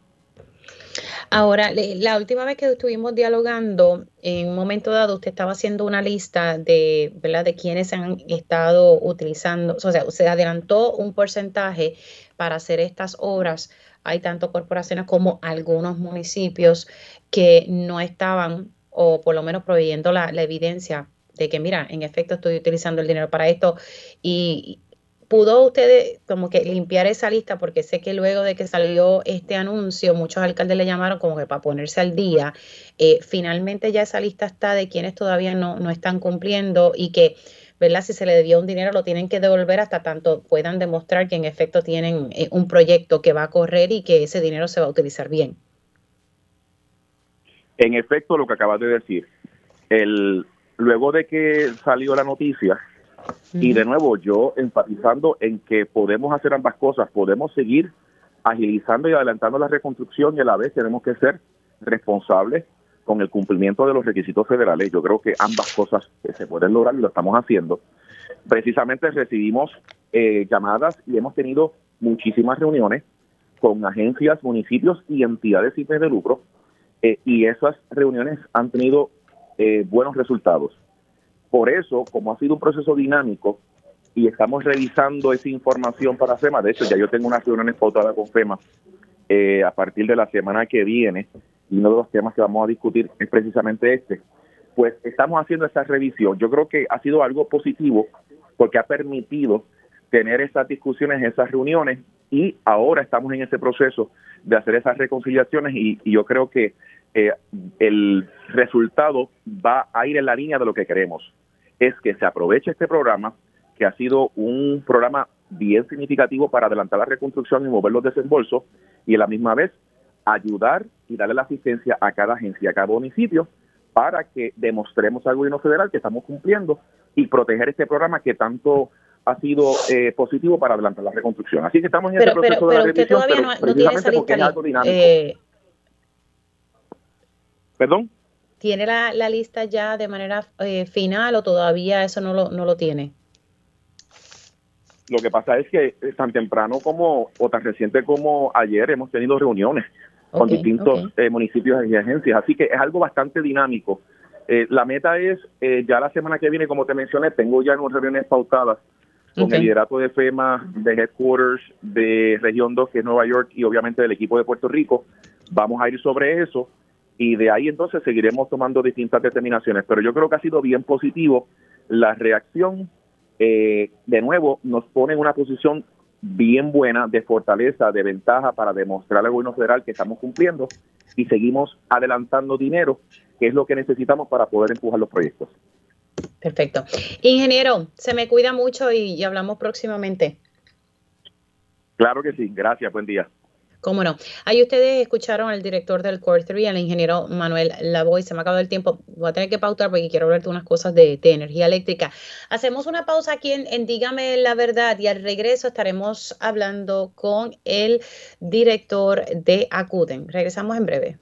[SPEAKER 1] Ahora, la última vez que estuvimos dialogando, en un momento dado, usted estaba haciendo una lista de, ¿verdad? de quienes han estado utilizando, o sea, se adelantó un porcentaje para hacer estas obras. Hay tanto corporaciones como algunos municipios que no estaban, o por lo menos proveyendo la evidencia de que, mira, en efecto estoy utilizando el dinero para esto. Y pudo usted como que limpiar esa lista porque sé que luego de que salió este anuncio muchos alcaldes le llamaron como que para ponerse al día. Eh, finalmente ya esa lista está de quienes todavía no, no están cumpliendo y que ¿verdad? Si se le debió un dinero, lo tienen que devolver hasta tanto puedan demostrar que en efecto tienen eh, un proyecto que va a correr y que ese dinero se va a utilizar bien.
[SPEAKER 6] En efecto, lo que acabas de decir, el, luego de que salió la noticia, y de nuevo yo enfatizando en que podemos hacer ambas cosas, podemos seguir agilizando y adelantando la reconstrucción y a la vez tenemos que ser responsables con el cumplimiento de los requisitos federales. Yo creo que ambas cosas se pueden lograr y lo estamos haciendo. Precisamente recibimos eh, llamadas y hemos tenido muchísimas reuniones con agencias, municipios y entidades sin de lucro eh, y esas reuniones han tenido eh, buenos resultados. Por eso, como ha sido un proceso dinámico y estamos revisando esa información para FEMA, de hecho ya yo tengo una reunión pautada con FEMA eh, a partir de la semana que viene y uno de los temas que vamos a discutir es precisamente este. Pues estamos haciendo esa revisión. Yo creo que ha sido algo positivo porque ha permitido tener esas discusiones, esas reuniones y ahora estamos en ese proceso de hacer esas reconciliaciones y yo creo que eh, el resultado va a ir en la línea de lo que queremos. Es que se aproveche este programa, que ha sido un programa bien significativo para adelantar la reconstrucción y mover los desembolsos, y a la misma vez ayudar y darle la asistencia a cada agencia, a cada municipio, para que demostremos al gobierno federal que estamos cumpliendo y proteger este programa que tanto ha sido eh, positivo para adelantar la reconstrucción. Así que estamos en ese proceso de la revisión, pero no, precisamente porque es algo dinámico. Eh, ¿Perdón?
[SPEAKER 1] ¿Tiene la, lista ya de manera eh, final o todavía eso no lo, no lo tiene?
[SPEAKER 6] Lo que pasa es que eh, tan temprano como o tan reciente como ayer hemos tenido reuniones con distintos eh, municipios y agencias, así que es algo bastante dinámico. la meta es, ya la semana que viene, como te mencioné, tengo ya unas reuniones pautadas con el liderato de FEMA, de Headquarters, de Región 2, que es Nueva York, y obviamente del equipo de Puerto Rico. Vamos a ir sobre eso y de ahí entonces seguiremos tomando distintas determinaciones. Pero yo creo que ha sido bien positivo la reacción. Eh, de nuevo, nos pone en una posición bien buena de fortaleza, de ventaja para demostrar al gobierno federal que estamos cumpliendo y seguimos adelantando dinero, que es lo que necesitamos para poder empujar los proyectos.
[SPEAKER 1] Perfecto. Ingeniero, se me cuida mucho y hablamos próximamente.
[SPEAKER 6] Claro que sí, gracias, buen día.
[SPEAKER 1] Cómo no. Ahí ustedes escucharon al director del Core 3, al ingeniero Manuel Lavoy. Se me ha acabado el tiempo. Voy a tener que pautar porque quiero hablarte unas cosas de, energía eléctrica. Hacemos una pausa aquí en, Dígame la Verdad y al regreso estaremos hablando con el director de Acuden. Regresamos en breve.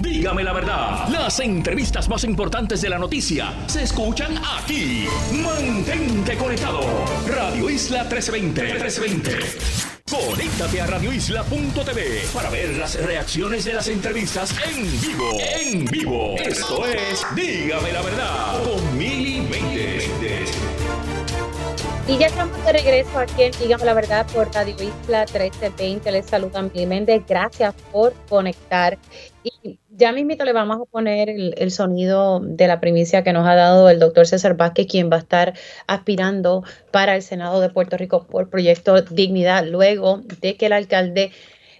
[SPEAKER 7] Dígame la verdad. Las entrevistas más importantes de la noticia se escuchan aquí. Mantente conectado. Radio Isla 1320. 1320. Conéctate a radioisla.tv para ver las reacciones de las entrevistas en vivo. En vivo. Esto es Dígame la verdad con Mili
[SPEAKER 1] Y ya estamos de regreso aquí en Dígame la verdad por Radio Isla 1320. Les saluda Mili Méndez. Gracias por conectar. Y ya mismito le vamos a poner el, sonido de la primicia que nos ha dado el doctor César Vázquez, quien va a estar aspirando para el Senado de Puerto Rico por proyecto Dignidad, luego de que el alcalde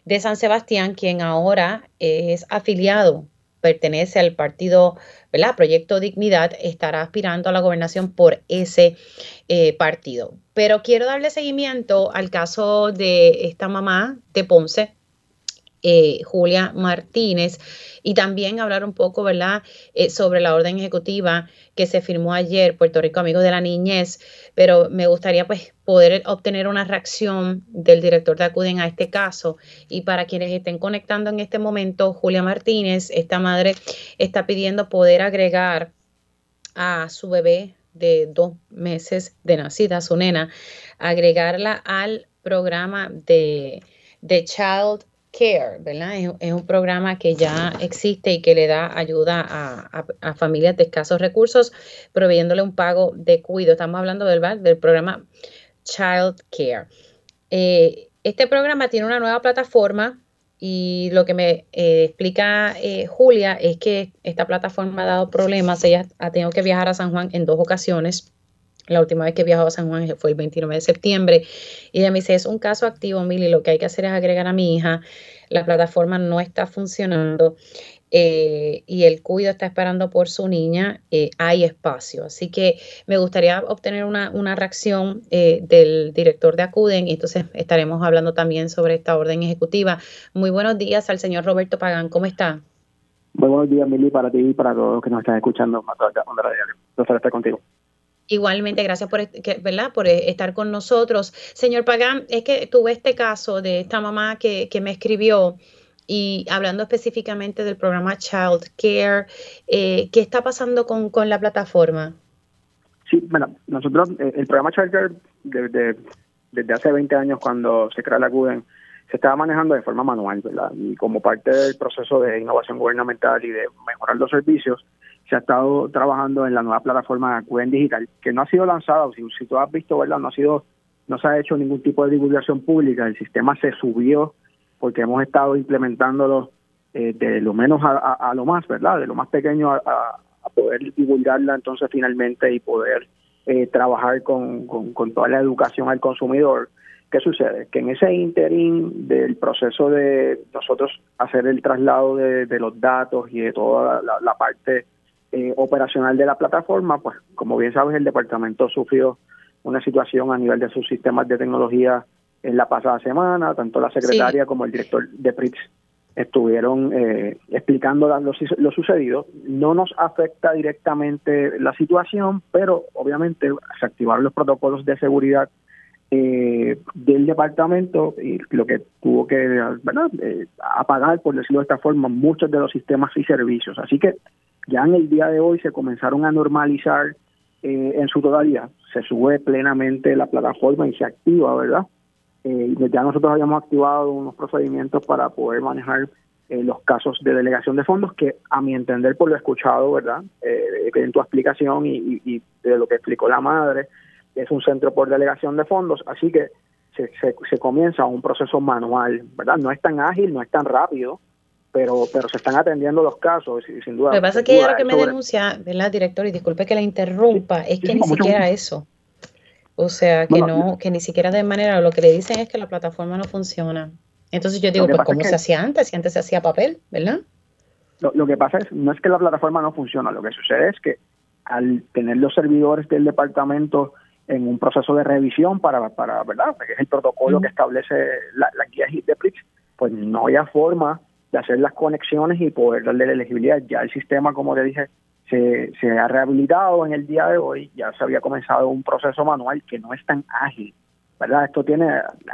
[SPEAKER 1] de San Sebastián, quien ahora es afiliado, pertenece al partido, ¿verdad? Proyecto Dignidad, estará aspirando a la gobernación por ese eh, partido. Pero quiero darle seguimiento al caso de esta mamá de Ponce, eh, Julia Martínez. Y también hablar un poco, ¿verdad?, eh, sobre la orden ejecutiva que se firmó ayer, Puerto Rico Amigos de la Niñez, pero me gustaría pues poder obtener una reacción del director de Acuden a este caso. Y para quienes estén conectando en este momento, Julia Martínez, esta madre está pidiendo poder agregar a su bebé de dos meses de nacida, su nena, agregarla al programa de, de Child Care, ¿verdad? Es, un programa que ya existe y que le da ayuda a, familias de escasos recursos, proveyéndole un pago de cuido. Estamos hablando del, del programa Child Care. Eh, este programa tiene una nueva plataforma y lo que me eh, explica eh, Julia es que esta plataforma ha dado problemas. Ella ha tenido que viajar a San Juan en dos ocasiones la última vez que viajó a San Juan fue el 29 de septiembre. Y ella me dice, es un caso activo, Mili, lo que hay que hacer es agregar a mi hija. La plataforma no está funcionando eh, y el cuido está esperando por su niña. Eh, hay espacio. Así que me gustaría obtener una, reacción eh, del director de Acuden y entonces estaremos hablando también sobre esta orden ejecutiva. Muy buenos días al señor Roberto Pagán. ¿Cómo está?
[SPEAKER 8] Muy buenos días, Mili, para ti y para todos los que nos están escuchando. Un placer estar contigo.
[SPEAKER 1] Igualmente, gracias por, eh, estar con nosotros. Señor Pagán, es que tuve este caso de esta mamá que, me escribió y hablando específicamente del programa Child Care, eh, ¿qué está pasando con, la plataforma?
[SPEAKER 8] Sí, bueno, nosotros, eh, el programa Child Care, desde, desde hace 20 años cuando se crea la CUDEN, se estaba manejando de forma manual, ¿verdad? Y como parte del proceso de innovación gubernamental y de mejorar los servicios, se ha estado trabajando en la nueva plataforma Cuen Digital, que no ha sido lanzada, si, si tú has visto, ¿verdad? No ha sido, no se ha hecho ningún tipo de divulgación pública, el sistema se subió porque hemos estado implementándolo eh, de lo menos a, lo más, ¿verdad? De lo más pequeño a, poder divulgarla entonces finalmente y poder eh, trabajar con, con, toda la educación al consumidor. ¿Qué sucede? Que en ese interín del proceso de nosotros hacer el traslado de, los datos y de toda la parte eh, operacional de la plataforma, pues como bien sabes, el departamento sufrió una situación a nivel de sus sistemas de tecnología en la pasada semana, tanto la secretaria como el director de PRITS estuvieron eh, explicando lo, sucedido. No nos afecta directamente la situación, pero obviamente se activaron los protocolos de seguridad eh, del departamento y lo que tuvo que eh, apagar, por decirlo de esta forma, muchos de los sistemas y servicios. Así que ya en el día de hoy se comenzaron a normalizar eh, en su totalidad. Se sube plenamente la plataforma y se activa, ¿verdad? Eh, ya nosotros habíamos activado unos procedimientos para poder manejar eh, los casos de delegación de fondos, que a mi entender, por lo escuchado, ¿verdad? en tu explicación y, y, de lo que explicó la madre, es un centro por delegación de fondos, así que se, se, se comienza un proceso manual, ¿verdad? No es tan ágil, no es tan rápido, pero pero se están atendiendo los casos y sin duda.
[SPEAKER 1] Lo que pasa es que ella lo que me denuncia, ¿verdad, director? Y disculpe que la interrumpa, es que ni siquiera eso. O sea, que no, que ni siquiera de manera, lo que le dicen es que la plataforma no funciona. Entonces yo digo, pues ¿cómo se hacía antes? Si antes se hacía papel, ¿verdad?
[SPEAKER 8] Lo, que pasa es, no es que la plataforma no funciona, lo que sucede es que al tener los servidores del departamento en un proceso de revisión para, para ¿verdad? Porque es el protocolo que establece la, la guía de PRIX, pues no había forma de hacer las conexiones y poder darle la elegibilidad. Ya el sistema, como le dije, se, se ha rehabilitado en el día de hoy, ya se había comenzado un proceso manual que no es tan ágil. ¿verdad? Esto tiene,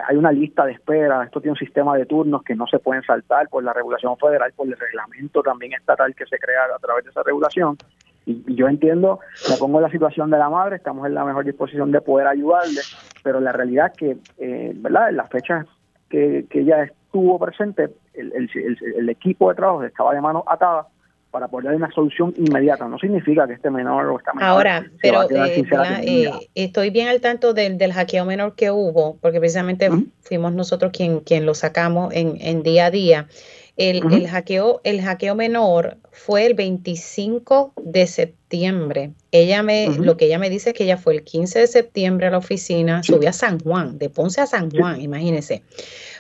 [SPEAKER 8] hay una lista de espera, esto tiene un sistema de turnos que no se pueden saltar por la regulación federal, por el reglamento también estatal que se crea a través de esa regulación. Y, yo entiendo, me pongo en la situación de la madre, estamos en la mejor disposición de poder ayudarle, pero la realidad es que, eh, ¿verdad? Las fechas que, que ella estuvo presente, el, el, el equipo de trabajo estaba de mano atada para poder dar una solución inmediata. No significa que este menor o esta menor
[SPEAKER 1] Ahora, pero eh, eh, estoy bien al tanto del, del, hackeo menor que hubo, porque precisamente fuimos nosotros quien, quien lo sacamos en, en día a día. El, el, hackeo, el hackeo menor fue el 25 de septiembre. Ella me, lo que ella me dice es que ella fue el 15 de septiembre a la oficina, subió a San Juan, de Ponce a San Juan, imagínense.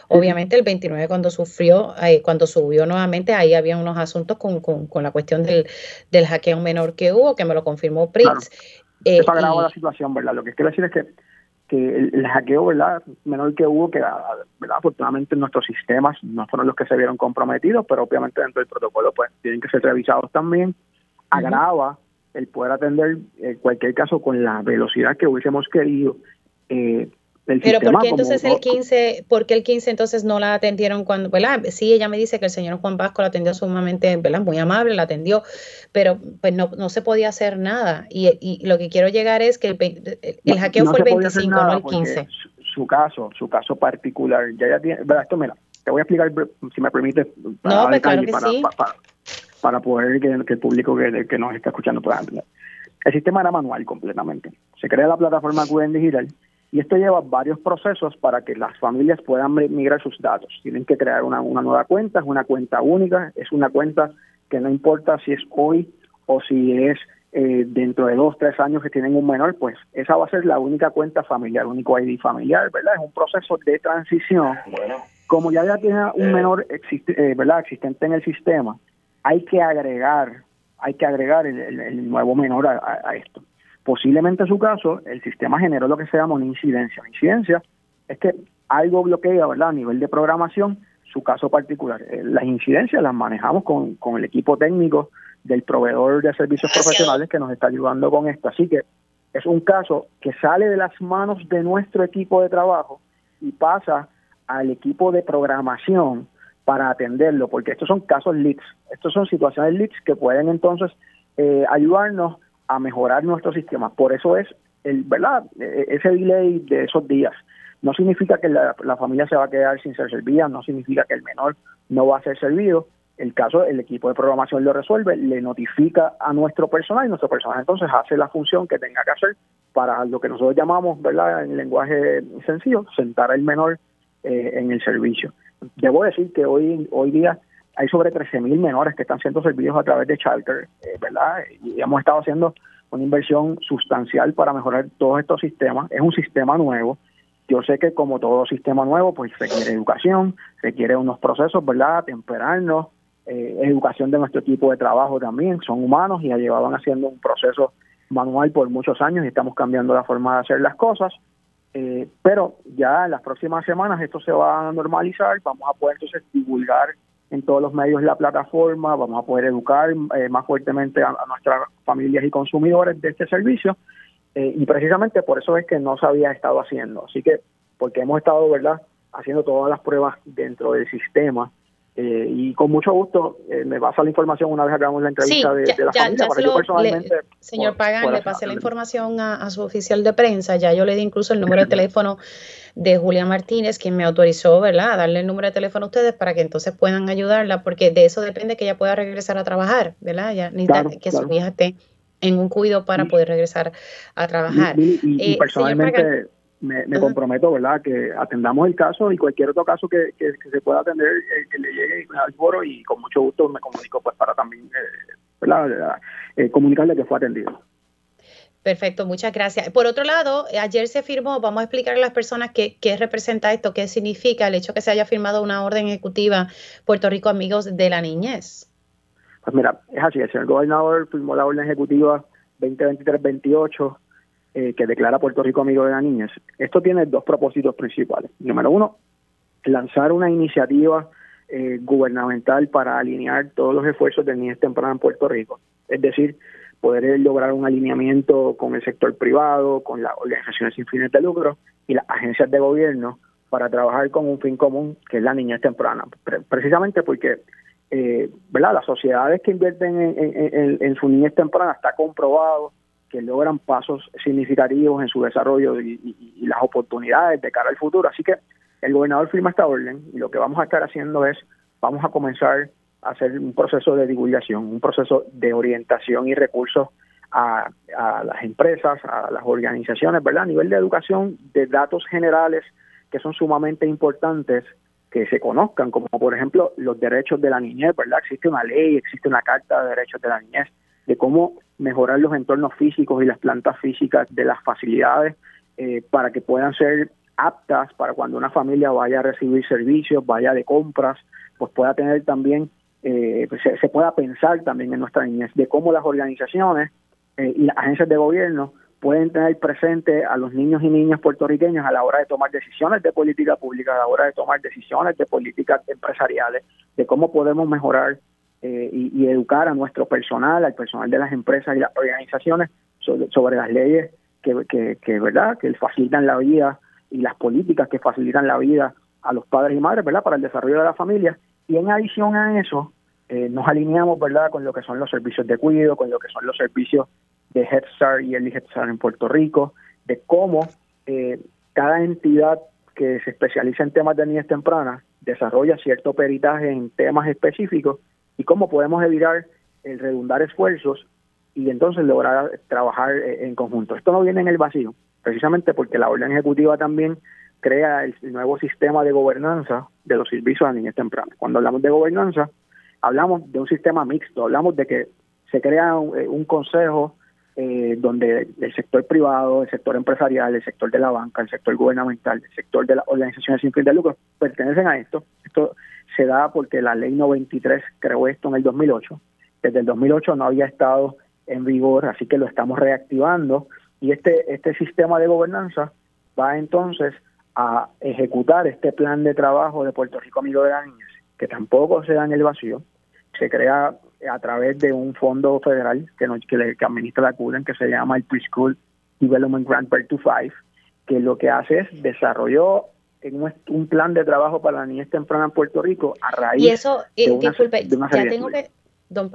[SPEAKER 1] Obviamente el 29 cuando sufrió, eh, cuando subió nuevamente, ahí había unos asuntos con, con, la cuestión del, del, hackeo menor que hubo, que me lo confirmó Pritz.
[SPEAKER 8] Eh, Eso la situación, ¿verdad? Lo que quiero decir es que, que el, hackeo ¿verdad? menor que hubo, que ¿verdad? afortunadamente nuestros sistemas no fueron los que se vieron comprometidos, pero obviamente dentro del protocolo pues tienen que ser revisados también, agrava el poder atender eh, cualquier caso con la velocidad que hubiésemos querido. Eh,
[SPEAKER 1] pero ¿por qué entonces el 15, por qué el 15 entonces no la atendieron cuando, ¿verdad? Sí, ella me dice que el señor Juan Vasco la atendió sumamente, ¿verdad? Muy amable, la atendió, pero pues no, no se podía hacer nada. Y, y lo que quiero llegar es que el, el hackeo fue el 25, no el 15.
[SPEAKER 8] Su, caso, su caso particular, ya ya tiene, ¿verdad? Esto, mira, te voy a explicar, si me permite,
[SPEAKER 1] para, no, pues claro que para, sí.
[SPEAKER 8] para, poder que, el público que, que, nos está escuchando pueda entender. El sistema era manual completamente. Se crea la plataforma QN Digital y esto lleva varios procesos para que las familias puedan migrar sus datos. Tienen que crear una, nueva cuenta, es una cuenta única, es una cuenta que no importa si es hoy o si es eh, dentro de dos, tres años que tienen un menor, pues esa va a ser la única cuenta familiar, único ID familiar, ¿verdad? Es un proceso de transición. Bueno. Como ya ya tiene un menor eh, ¿verdad? existente en el sistema, hay que agregar, hay que agregar el, nuevo menor a esto. Posiblemente en su caso, el sistema generó lo que se llama una incidencia. Una incidencia es que algo bloquea, ¿verdad?, a nivel de programación, su caso particular. Eh, las incidencias las manejamos con, con el equipo técnico del proveedor de servicios profesionales que nos está ayudando con esto. Así que es un caso que sale de las manos de nuestro equipo de trabajo y pasa al equipo de programación para atenderlo, porque estos son casos leaks, estos son situaciones leaks que pueden entonces eh, ayudarnos a mejorar nuestro sistema. Por eso es, el, ¿verdad? E, e, ese delay de esos días. No significa que la, familia se va a quedar sin ser servida, no significa que el menor no va a ser servido. El caso, el equipo de programación lo resuelve, le notifica a nuestro personal y nuestro personal entonces hace la función que tenga que hacer para lo que nosotros llamamos, ¿verdad? En lenguaje sencillo, sentar al menor eh, en el servicio. Debo decir que hoy, hoy día hay sobre 13.000 menores que están siendo servidos a través de Charter, eh, ¿verdad? Y hemos estado haciendo una inversión sustancial para mejorar todos estos sistemas. Es un sistema nuevo. Yo sé que como todo sistema nuevo, pues requiere educación, requiere unos procesos, ¿verdad? Temperarnos, eh, educación de nuestro equipo de trabajo también. Son humanos y ya llevaban haciendo un proceso manual por muchos años y estamos cambiando la forma de hacer las cosas. Eh, pero ya en las próximas semanas esto se va a normalizar, vamos a poder entonces divulgar en todos los medios la plataforma, vamos a poder educar eh, más fuertemente a, nuestras familias y consumidores de este servicio eh, y precisamente por eso es que no se había estado haciendo. Así que, porque hemos estado, ¿verdad?, haciendo todas las pruebas dentro del sistema eh, y con mucho gusto eh, me pasa la información una vez hagamos la entrevista de, la familia.
[SPEAKER 1] para yo personalmente, señor Pagan, le pasé la información a, su oficial de prensa. Ya yo le di incluso el número de teléfono de Julia Martínez, quien me autorizó, ¿verdad?, a darle el número de teléfono a ustedes para que entonces puedan ayudarla, porque de eso depende que ella pueda regresar a trabajar, ¿verdad? Ya que su hija esté en un cuido para poder regresar a trabajar.
[SPEAKER 8] Y, eh, personalmente me, comprometo, ¿verdad?, que atendamos el caso y cualquier otro caso que, se pueda atender, eh, que le llegue al foro y con mucho gusto me comunico pues para también, eh, ¿verdad?, eh, comunicarle que fue atendido.
[SPEAKER 1] Perfecto, muchas gracias. Por otro lado, ayer se firmó, vamos a explicar a las personas qué, qué, representa esto, qué significa el hecho que se haya firmado una orden ejecutiva Puerto Rico Amigos de la Niñez.
[SPEAKER 8] Pues mira, es así, el señor gobernador firmó la orden ejecutiva 2023-28 eh, que declara Puerto Rico Amigo de la Niñez. Esto tiene dos propósitos principales. Número uno, lanzar una iniciativa eh, gubernamental para alinear todos los esfuerzos de niñez temprana en Puerto Rico. Es decir, poder lograr un alineamiento con el sector privado, con las organizaciones sin fines de lucro y las agencias de gobierno para trabajar con un fin común que es la niñez temprana. Precisamente porque eh, las sociedades que invierten en, en su niñez temprana está comprobado que logran pasos significativos en su desarrollo y, las oportunidades de cara al futuro. Así que el gobernador firma esta orden y lo que vamos a estar haciendo es, vamos a comenzar a hacer un proceso de divulgación, un proceso de orientación y recursos a, las empresas, a las organizaciones, ¿verdad? A nivel de educación, de datos generales que son sumamente importantes que se conozcan, como por ejemplo los derechos de la niñez, ¿verdad? Existe una ley, existe una carta de derechos de la niñez, de cómo mejorar los entornos físicos y las plantas físicas de las facilidades eh, para que puedan ser aptas para cuando una familia vaya a recibir servicios, vaya de compras, pues pueda tener también, eh, pues se, pueda pensar también en nuestra niñez, de cómo las organizaciones eh, y las agencias de gobierno pueden tener presente a los niños y niñas puertorriqueños a la hora de tomar decisiones de política pública, a la hora de tomar decisiones de políticas empresariales, de cómo podemos mejorar eh, y, educar a nuestro personal, al personal de las empresas y las organizaciones sobre, las leyes que, que, verdad que facilitan la vida y las políticas que facilitan la vida a los padres y madres, ¿verdad? Para el desarrollo de la familia. Y en adición a eso, eh, nos alineamos, ¿verdad? Con lo que son los servicios de cuidado, con lo que son los servicios de Head Start y el Head Start en Puerto Rico, de cómo eh, cada entidad que se especializa en temas de niñez temprana desarrolla cierto peritaje en temas específicos y cómo podemos evitar el redundar esfuerzos y entonces lograr trabajar eh, en conjunto. Esto no viene en el vacío, precisamente porque la orden ejecutiva también crea el nuevo sistema de gobernanza de los servicios a niñez temprana. Cuando hablamos de gobernanza, hablamos de un sistema mixto, hablamos de que se crea un, eh, consejo eh, donde el sector privado, el sector empresarial, el sector de la banca, el sector gubernamental, el sector de las organizaciones sin fin de lucro pertenecen a. Esto se da porque la ley 93 creó esto en el 2008. Desde el 2008 no había estado en vigor, así que lo estamos reactivando y este, este sistema de gobernanza va entonces a ejecutar este plan de trabajo de Puerto Rico Amigo de la Niñez, que tampoco se da en el vacío, se crea a través de un fondo federal que, que, que administra la CUREN, que se llama el Preschool Development Grant Per to Five, que lo que hace es desarrolló en un, plan de trabajo para la niñez temprana en Puerto Rico a raíz
[SPEAKER 1] y eso, eh, disculpe, ya tengo que,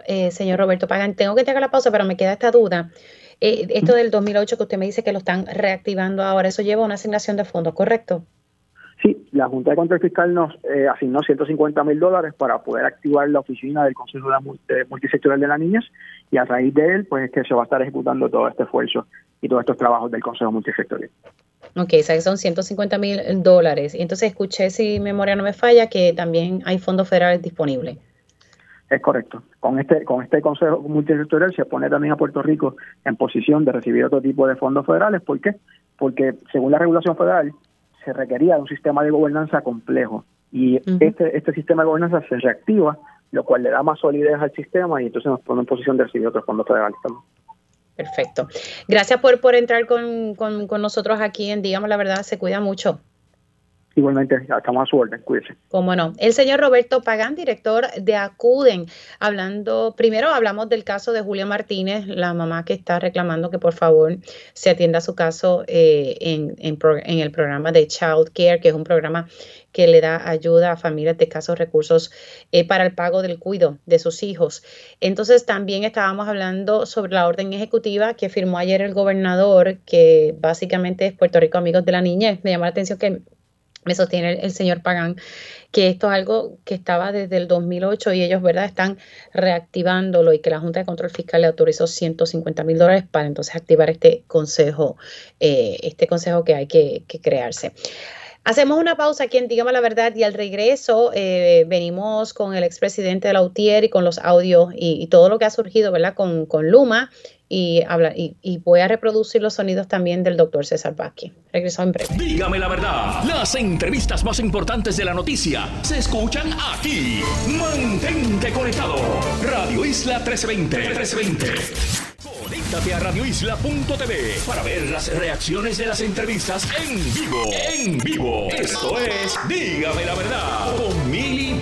[SPEAKER 1] eh, señor Roberto Pagan, tengo que tener la pausa, pero me queda esta duda. Eh, esto del 2008 que usted me dice que lo están reactivando ahora, eso lleva una asignación de fondos, ¿correcto?
[SPEAKER 8] Sí, la Junta de Control Fiscal nos asignó 150 mil dólares para poder activar la oficina del Consejo de Multisectorial de la Niñez y a raíz de él, pues es que se va a estar ejecutando todo este esfuerzo y todos estos trabajos del Consejo Multisectorial.
[SPEAKER 1] Ok, o sea que son 150 mil dólares. Entonces escuché, si memoria no me falla, que también hay fondos federales disponibles.
[SPEAKER 8] Es correcto. Con este, con este Consejo Multisectorial se pone también a Puerto Rico en posición de recibir otro tipo de fondos federales. ¿Por qué? Porque según la regulación federal se requería de un sistema de gobernanza complejo y este, este sistema de gobernanza se reactiva, lo cual le da más solidez al sistema y entonces nos pone en posición de recibir otros fondos federales también.
[SPEAKER 1] Perfecto. Gracias por, por entrar con, con, con nosotros aquí en Digamos la Verdad. Se cuida mucho.
[SPEAKER 8] Igualmente, estamos a su orden, cuídese.
[SPEAKER 1] Cómo no. El señor Roberto Pagán, director de Acuden, hablando, primero hablamos del caso de Julia Martínez, la mamá que está reclamando que por favor se atienda su caso eh, en, en, el programa de Child Care, que es un programa que le da ayuda a familias de escasos recursos eh, para el pago del cuido de sus hijos. Entonces también estábamos hablando sobre la orden ejecutiva que firmó ayer el gobernador, que básicamente es Puerto Rico Amigos de la Niñez. Me llama la atención que me sostiene el, señor Pagán, que esto es algo que estaba desde el 2008 y ellos, ¿verdad?, están reactivándolo y que la Junta de Control Fiscal le autorizó 150 mil dólares para entonces activar este consejo, eh, este consejo que hay que, crearse. Hacemos una pausa aquí en Dígame la Verdad y al regreso eh, venimos con el expresidente de la UTIER y con los audios y, todo lo que ha surgido, ¿verdad? Con, con Luma y, habla, y, voy a reproducir los sonidos también del doctor César Vázquez. Regreso en breve.
[SPEAKER 7] Dígame la verdad, las entrevistas más importantes de la noticia se escuchan aquí. Mantente conectado. Radio Isla 1320. 1320. Conéctate a radioisla.tv para ver las reacciones de las entrevistas en vivo. En vivo. Esto es Dígame la verdad con Mili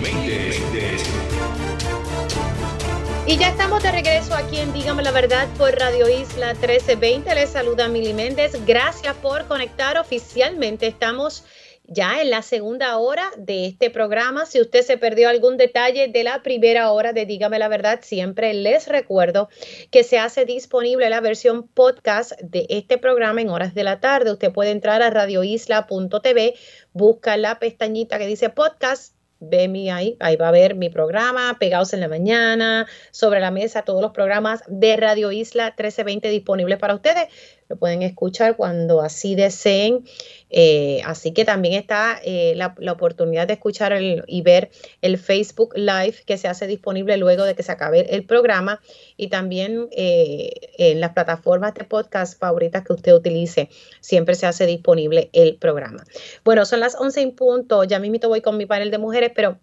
[SPEAKER 1] y ya estamos de regreso aquí en Dígame la Verdad por Radio Isla 1320. Les saluda Mili Méndez. Gracias por conectar oficialmente. Estamos ya en la segunda hora de este programa. Si usted se perdió algún detalle de la primera hora de Dígame la Verdad, siempre les recuerdo que se hace disponible la versión podcast de este programa en horas de la tarde. Usted puede entrar a radioisla.tv, busca la pestañita que dice podcast ve mi ahí, ahí va a ver mi programa, Pegados en la Mañana, sobre la mesa, todos los programas de Radio Isla 1320 disponibles para ustedes. Lo pueden escuchar cuando así deseen. Eh, así que también está eh, la, oportunidad de escuchar y ver el Facebook Live que se hace disponible luego de que se acabe el programa y también eh, en las plataformas de podcast favoritas que usted utilice, siempre se hace disponible el programa. Bueno, son las 11 en punto, ya mismo voy con mi panel de mujeres, pero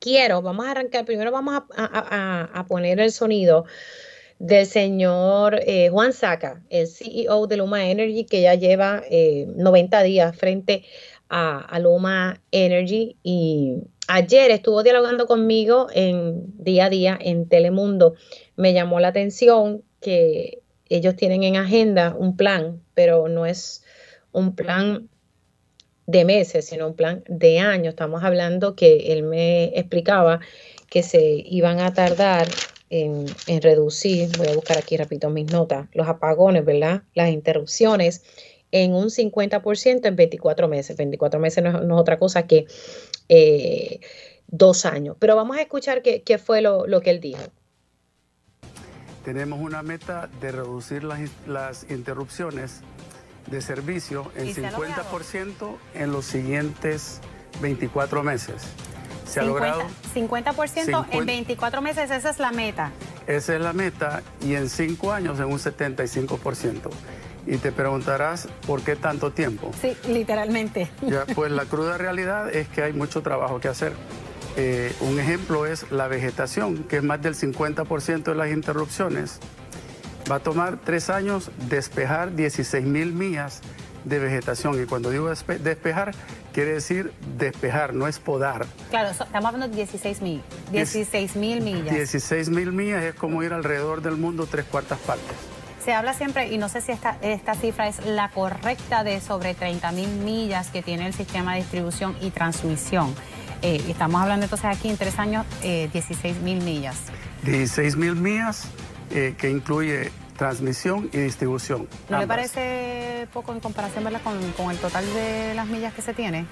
[SPEAKER 1] quiero, vamos a arrancar, primero vamos a poner el sonido del señor eh, Juan Saca, el CEO de Luma Energy, que ya lleva 90 eh, días frente a, Luma Energy y ayer estuvo dialogando conmigo en día a día en Telemundo. Me llamó la atención que ellos tienen en agenda un plan, pero no es un plan de meses, sino un plan de años. Estamos hablando que él me explicaba que se iban a tardar en, reducir, voy a buscar aquí repito mis notas, los apagones, ¿verdad? Las interrupciones en un 50% en 24 meses. 24 meses no es, otra cosa que eh, dos años. Pero vamos a escuchar qué, fue lo, que él dijo.
[SPEAKER 9] Tenemos una meta de reducir las, las interrupciones de servicio en 50% en los siguientes 24 meses. Se 50, ha logrado
[SPEAKER 1] 50% en 24 meses, esa es la meta.
[SPEAKER 9] Esa es la meta y en 5 años en un 75%. Y te preguntarás, ¿por qué tanto tiempo?
[SPEAKER 1] Sí, literalmente.
[SPEAKER 9] Ya, pues la cruda realidad es que hay mucho trabajo que hacer. Eh, un ejemplo es la vegetación, que es más del 50% de las interrupciones. Va a tomar tres años despejar 16 mil millas de vegetación. Y cuando digo despejar, quiere decir despejar, no es podar.
[SPEAKER 1] Claro, estamos hablando de 16 mil. 16 mil millas.
[SPEAKER 9] 16 mil millas es como ir alrededor del mundo tres cuartas partes.
[SPEAKER 1] Se habla siempre, y no sé si esta, esta cifra es la correcta, de sobre 30 mil millas que tiene el sistema de distribución y transmisión. Eh, estamos hablando entonces aquí en tres años, 16 eh, mil millas.
[SPEAKER 9] 16 mil millas eh, que incluye transmisión y distribución.
[SPEAKER 1] ¿No le parece poco en comparación Con, el total de las millas que se tiene?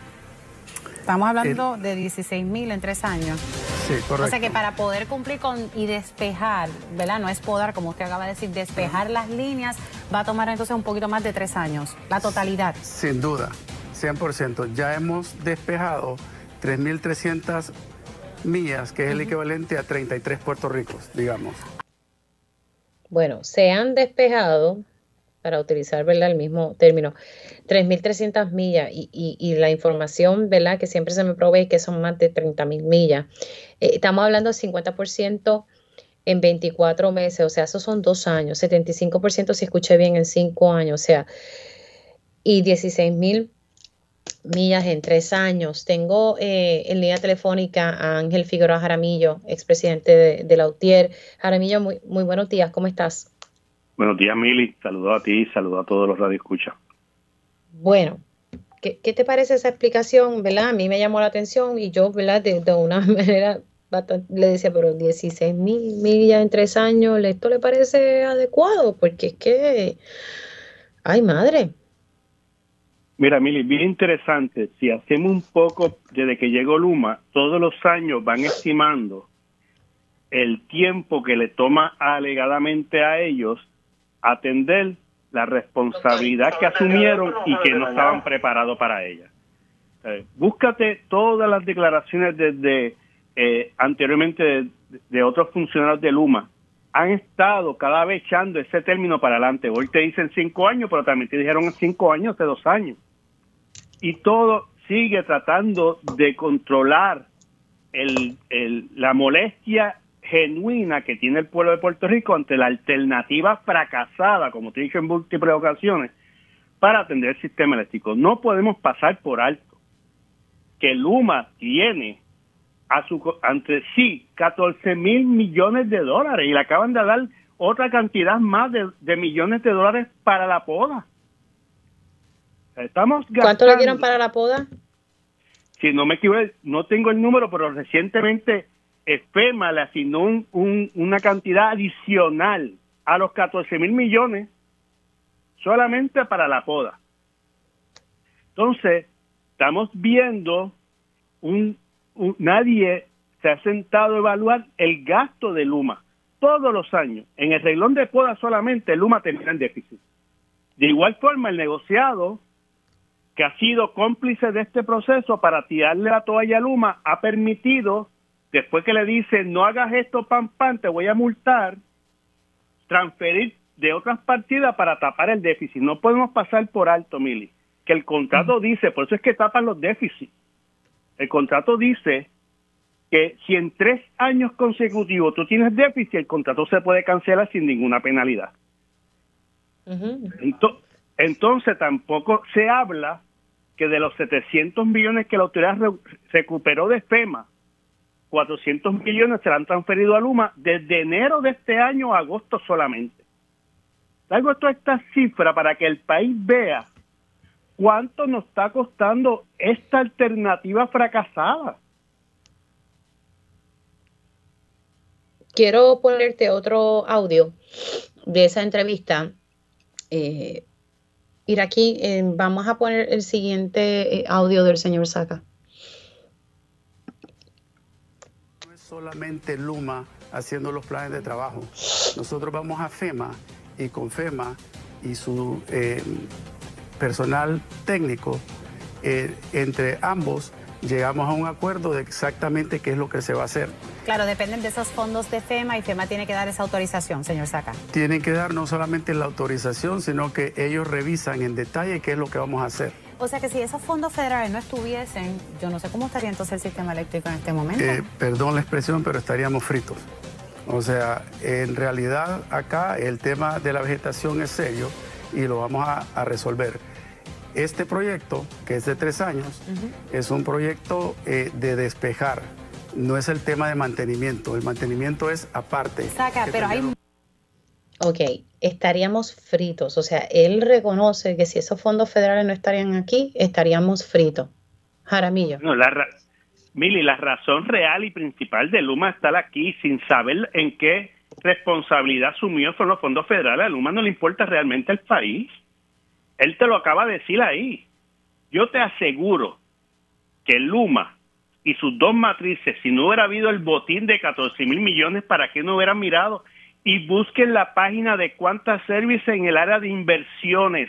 [SPEAKER 1] Estamos hablando de 16 mil en tres años.
[SPEAKER 9] Sí, correcto. O
[SPEAKER 1] sea que para poder cumplir con y despejar, ¿verdad? No es podar, como usted acaba de decir, despejar las líneas va a tomar entonces un poquito más de tres años, la totalidad.
[SPEAKER 9] Sin duda, 100%. Ya hemos despejado 3.300 millas, que es el equivalente a 33 Puerto Ricos, digamos.
[SPEAKER 1] Bueno, se han despejado, para utilizar ¿verdad? el mismo término, 3.300 millas y, y, la información ¿verdad? que siempre se me provee que son más de 30.000 millas. Eh, estamos hablando del 50% en 24 meses, o sea, esos son dos años, 75% si escuché bien en cinco años, o sea, y 16.000 millas en tres años. Tengo eh, en línea telefónica a Ángel Figueroa Jaramillo, expresidente de, de la UTIER. Jaramillo, muy, muy buenos días, ¿cómo estás?
[SPEAKER 10] Buenos días, Mili. Saludos a ti y saludos a todos los radioescuchas.
[SPEAKER 1] Bueno, ¿qué, ¿qué, te parece esa explicación? ¿verdad? A mí me llamó la atención y yo, ¿verdad? De, de una manera le decía, pero 16 mil millas en tres años, ¿esto le parece adecuado? Porque es que, ay madre,
[SPEAKER 10] Mira, Mili, bien interesante. Si hacemos un poco desde que llegó Luma, todos los años van estimando el tiempo que le toma alegadamente a ellos atender la responsabilidad que asumieron y que no estaban preparados para ella. Eh, búscate todas las declaraciones desde eh, anteriormente de, otros funcionarios de Luma. Han estado cada vez echando ese término para adelante. Hoy te dicen cinco años, pero también te dijeron cinco años hace dos años. Y todo sigue tratando de controlar el, la molestia genuina que tiene el pueblo de Puerto Rico ante la alternativa fracasada, como te he dicho en múltiples ocasiones, para atender el sistema eléctrico. No podemos pasar por alto que Luma tiene a su ante sí 14 mil millones de dólares y le acaban de dar otra cantidad más de, millones de dólares para la poda. Estamos
[SPEAKER 1] ¿Cuánto le dieron para la poda?
[SPEAKER 10] Si no me equivoco, no tengo el número, pero recientemente FEMA le asignó un, una cantidad adicional a los 14 mil millones solamente para la poda. Entonces, estamos viendo un, nadie se ha sentado a evaluar el gasto de Luma todos los años. En el reglón de poda solamente Luma termina en déficit. De igual forma, el negociado que ha sido cómplice de este proceso para tirarle la toalla a Luma ha permitido después que le dice no hagas esto, pam, pam, te voy a multar, transferir de otras partidas para tapar el déficit. No podemos pasar por alto, Mili, que el contrato dice, por eso es que tapan los déficits. El contrato dice que si en tres años consecutivos tú tienes déficit, el contrato se puede cancelar sin ninguna penalidad. entonces, tampoco se habla que de los 700 millones que la autoridad recuperó de FEMA, 400 millones serán transferidos a Luma desde enero de este año a agosto solamente. Traigo toda esta cifra para que el país vea cuánto nos está costando esta alternativa fracasada.
[SPEAKER 1] Quiero ponerte otro audio de esa entrevista. Eh, ir aquí, eh, vamos a poner el siguiente eh, audio del señor Saca.
[SPEAKER 9] solamente Luma haciendo los planes de trabajo. Nosotros vamos a FEMA y con FEMA y su eh, personal técnico, entre ambos llegamos a un acuerdo de exactamente qué es lo que se va a hacer.
[SPEAKER 11] Claro, dependen de esos fondos de FEMA y FEMA tiene que dar esa autorización, señor Saca.
[SPEAKER 9] Tienen que dar no solamente la autorización, sino que ellos revisan en detalle qué es lo que vamos a hacer.
[SPEAKER 11] O sea que si esos fondos federales no estuviesen, yo no sé cómo estaría entonces el sistema eléctrico en este momento. Eh,
[SPEAKER 9] perdón la expresión, pero estaríamos fritos. O sea, en realidad acá el tema de la vegetación es serio y lo vamos a, resolver. Este proyecto, que es de tres años, es un proyecto eh, de despejar. No es el tema de mantenimiento. El mantenimiento es aparte.
[SPEAKER 11] Saca, pero hay
[SPEAKER 1] Ok, estaríamos fritos. O sea, él reconoce que si esos fondos federales no estarían aquí, estaríamos fritos. Jaramillo.
[SPEAKER 10] No, la Mili, la razón real y principal de Luma estar aquí sin saber en qué responsabilidad asumió son los fondos federales. A Luma no le importa realmente el país. Él te lo acaba de decir ahí. Yo te aseguro que Luma y sus dos matrices, si no hubiera habido el botín de 14 mil millones, ¿para qué no hubieran mirado y busquen la página de cuántas services en el área de inversiones,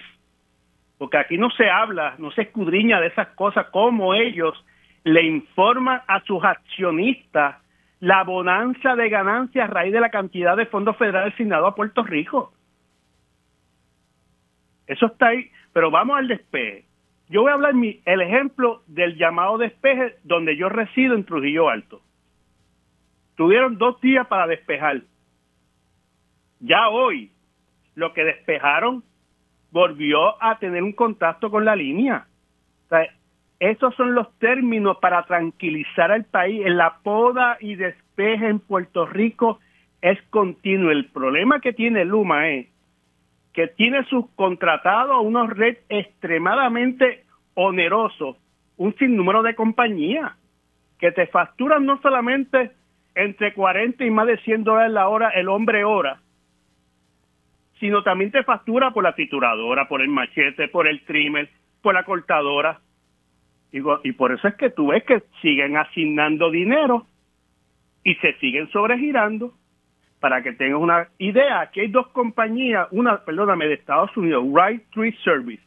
[SPEAKER 10] porque aquí no se habla, no se escudriña de esas cosas, como ellos le informan a sus accionistas la bonanza de ganancias a raíz de la cantidad de fondos federales asignados a Puerto Rico. Eso está ahí, pero vamos al despeje. Yo voy a hablar mi, el ejemplo del llamado despeje donde yo resido en Trujillo Alto. Tuvieron dos días para despejar ya hoy lo que despejaron volvió a tener un contacto con la línea. O esos son los términos para tranquilizar al país. La poda y despeje en Puerto Rico es continuo. El problema que tiene Luma es que tiene subcontratado unos red extremadamente onerosos, un sinnúmero de compañías que te facturan no solamente entre 40 y más de 100 dólares la hora el hombre hora, sino también te factura por la trituradora, por el machete, por el trimmer, por la cortadora. y por eso es que tú ves que siguen asignando dinero y se siguen sobregirando. Para que tengas una idea, aquí hay dos compañías, una, perdóname, de Estados Unidos, Right Tree Service,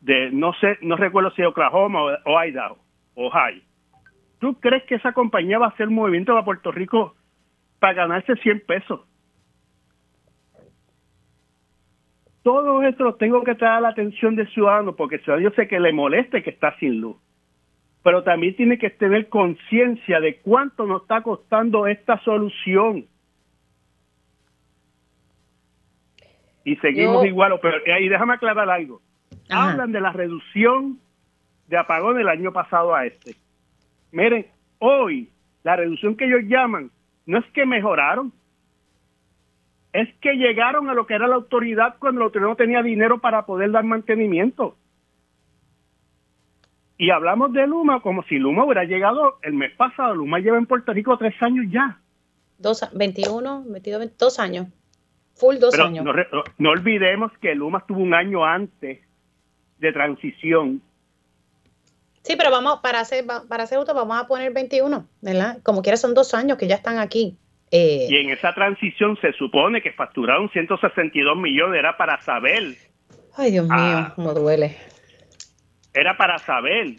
[SPEAKER 10] de no sé, no recuerdo si Oklahoma o, o Idaho. ¿Tú crees que esa compañía va a hacer movimiento a Puerto Rico para ganarse 100 pesos? Todo esto lo tengo que traer a la atención del ciudadano porque el ciudadano yo sé que le moleste que está sin luz. Pero también tiene que tener conciencia de cuánto nos está costando esta solución. Y seguimos igual. Pero y déjame aclarar algo. Hablan de la reducción de apagón del año pasado a este. Miren, hoy la reducción que ellos llaman no es que mejoraron, es que llegaron a lo que era la autoridad cuando la autoridad no tenía dinero para poder dar mantenimiento. Y hablamos de Luma como si Luma hubiera llegado el mes pasado. Luma lleva en Puerto Rico tres años ya.
[SPEAKER 1] Dos, 21, 22, dos años. Full dos años.
[SPEAKER 10] No, no, olvidemos que Luma estuvo un año antes de transición.
[SPEAKER 1] Sí, pero vamos, para hacer, para hacer esto vamos a poner 21, ¿verdad? Como quiera son dos años que ya están aquí.
[SPEAKER 10] Eh, y en esa transición se supone que facturaron 162 millones, era para saber.
[SPEAKER 1] Ay, Dios mío, ah. cómo duele.
[SPEAKER 10] Era para saber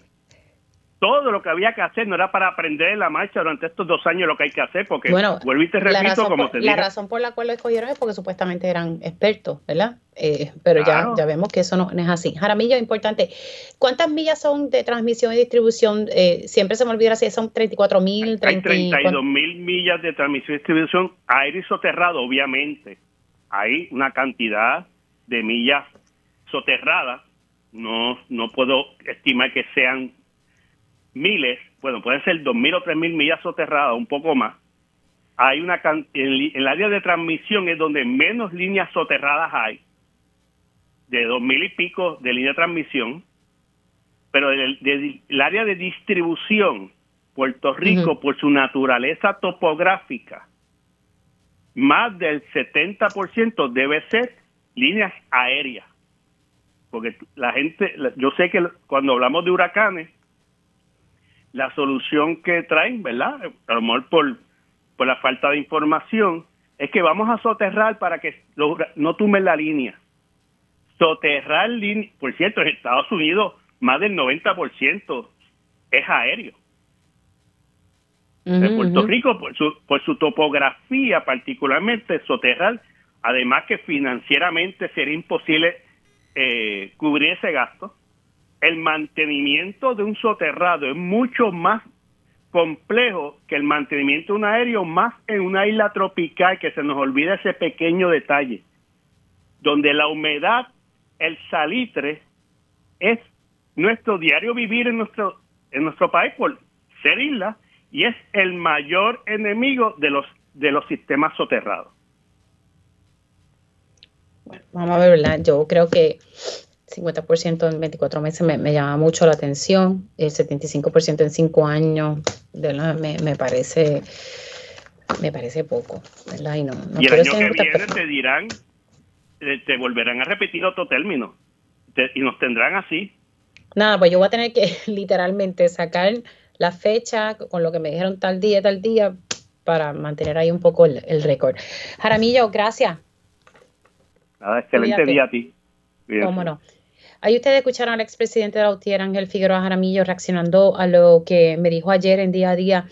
[SPEAKER 10] todo lo que había que hacer, no era para aprender en la marcha durante estos dos años lo que hay que hacer, porque
[SPEAKER 1] bueno,
[SPEAKER 10] vuelvo y te repito, como te
[SPEAKER 1] La razón por la cual lo escogieron es porque supuestamente eran expertos, ¿verdad? Eh, pero ya, ya vemos que eso no, es así. Jaramillo, importante. ¿Cuántas millas son de transmisión y distribución? Eh, siempre se me olvida si son 34 mil.
[SPEAKER 10] Hay 32 mil millas de transmisión y distribución aire y soterrado, obviamente. Hay una cantidad de millas soterradas. No, no puedo estimar que sean miles, bueno, pueden ser dos mil o tres mil millas soterradas, un poco más. Hay una en, el área de transmisión es donde menos líneas soterradas hay, de dos mil y pico de línea de transmisión, pero del, el área de distribución, Puerto Rico, por su naturaleza topográfica, más del 70% debe ser líneas aéreas. Porque la gente, yo sé que cuando hablamos de huracanes, la solución que traen, ¿verdad? A lo mejor por, por la falta de información, es que vamos a soterrar para que no tumben la línea. Soterrar línea, por cierto, en Estados Unidos más del 90% es aéreo. en Puerto Rico, por su, por su topografía particularmente, soterrar, además que financieramente sería imposible eh, cubrir ese gasto, el mantenimiento de un soterrado es mucho más complejo que el mantenimiento de un aéreo, más en una isla tropical, que se nos olvida ese pequeño detalle, donde la humedad, el salitre, es nuestro diario vivir en nuestro, en nuestro país por ser isla y es el mayor enemigo de los, de los sistemas soterrados.
[SPEAKER 1] Bueno, vamos a ver. Yo creo que 50% en 24 meses me, llama mucho la atención, el 75% en 5 años, Me, me, parece me parece poco, ¿verdad?
[SPEAKER 10] Y, no, y el año que viene te dirán, te volverán a repetir otro término y nos tendrán así.
[SPEAKER 1] Nada, pues yo voy a tener que literalmente sacar la fecha con lo que me dijeron tal día, tal día, para mantener ahí un poco el, récord. Jaramillo, gracias.
[SPEAKER 10] Nada, excelente día a ti.
[SPEAKER 1] Cómo no. Ahí ustedes escucharon al expresidente de la UTIER, Ángel Figueroa Jaramillo, reaccionando a lo que me dijo ayer en día a día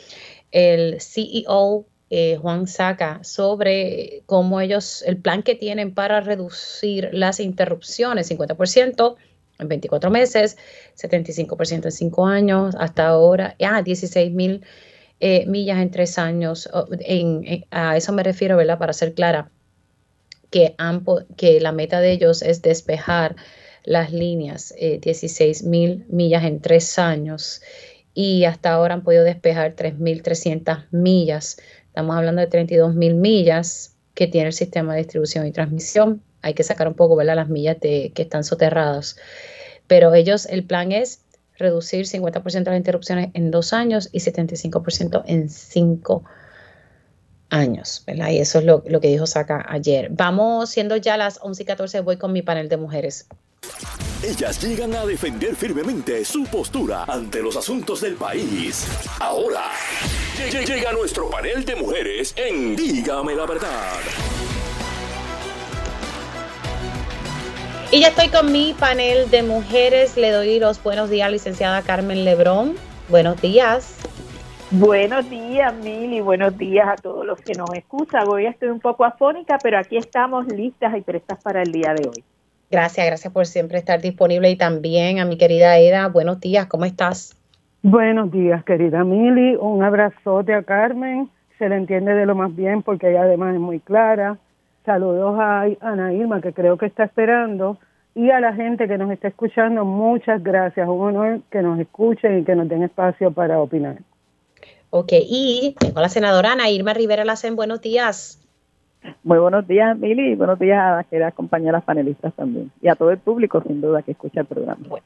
[SPEAKER 1] el CEO eh, Juan Saca sobre cómo ellos, el plan que tienen para reducir las interrupciones, 50% en 24 meses, 75% en 5 años, hasta ahora, ah, 16 mil eh, millas en 3 años. a eso me refiero, ¿verdad? Para ser clara, que, que la meta de ellos es despejar las líneas, 16 eh, mil millas en tres años y hasta ahora han podido despejar 3.300 millas. Estamos hablando de 32 mil millas que tiene el sistema de distribución y transmisión. Hay que sacar un poco ¿verdad? las millas que están soterradas. Pero ellos, el plan es reducir 50% de las interrupciones en dos años y 75% en cinco años, ¿verdad? Y eso es lo, lo que dijo Saca ayer. Vamos, siendo ya las 11 y 14, voy con mi panel de mujeres.
[SPEAKER 7] Ellas llegan a defender firmemente su postura ante los asuntos del país. Ahora, llega nuestro panel de mujeres en Dígame la verdad.
[SPEAKER 1] Y ya estoy con mi panel de mujeres. Le doy los buenos días, licenciada Carmen Lebrón. Buenos días.
[SPEAKER 12] Buenos días, Mili. Buenos días a todos los que nos escuchan. Hoy estoy un poco afónica, pero aquí estamos listas y prestas para el día de hoy.
[SPEAKER 1] Gracias, gracias por siempre estar disponible y también a mi querida Eda. Buenos días, ¿cómo estás?
[SPEAKER 13] Buenos días, querida Mili. Un abrazote a Carmen. Se le entiende de lo más bien porque ella además es muy clara. Saludos a Ana Irma, que creo que está esperando. Y a la gente que nos está escuchando, muchas gracias. Un honor que nos escuchen y que nos den espacio para opinar.
[SPEAKER 1] Ok, y tengo a la senadora Ana Irma Rivera Lacen. Buenos días.
[SPEAKER 14] Muy buenos días, Mili, y buenos días a las queridas compañeras panelistas también, y a todo el público, sin duda, que escucha el programa.
[SPEAKER 1] Bueno,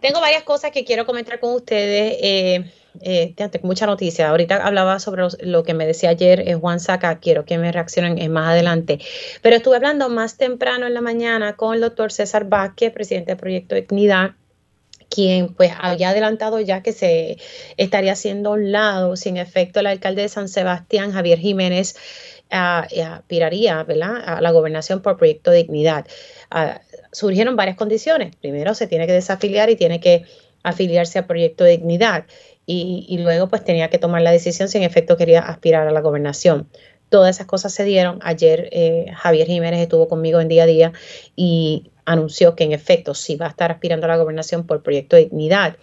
[SPEAKER 1] tengo varias cosas que quiero comentar con ustedes. Eh, eh, mucha noticia. Ahorita hablaba sobre lo, que me decía ayer eh, Juan Saca, quiero que me reaccionen eh, más adelante. Pero estuve hablando más temprano en la mañana con el doctor César Vázquez, presidente del Proyecto Dignidad, quien pues había adelantado ya que se estaría haciendo un lado, sin efecto, el alcalde de San Sebastián, Javier Jiménez, aspiraría a la gobernación por proyecto Dignidad. surgieron varias condiciones. Primero, se tiene que desafiliar y tiene que afiliarse al proyecto Dignidad. Y, luego, pues tenía que tomar la decisión si en efecto quería aspirar a la gobernación. Todas esas cosas se dieron. Ayer eh, Javier Jiménez estuvo conmigo en día a día y anunció que en efecto sí va a estar aspirando a la gobernación por proyecto Dignidad.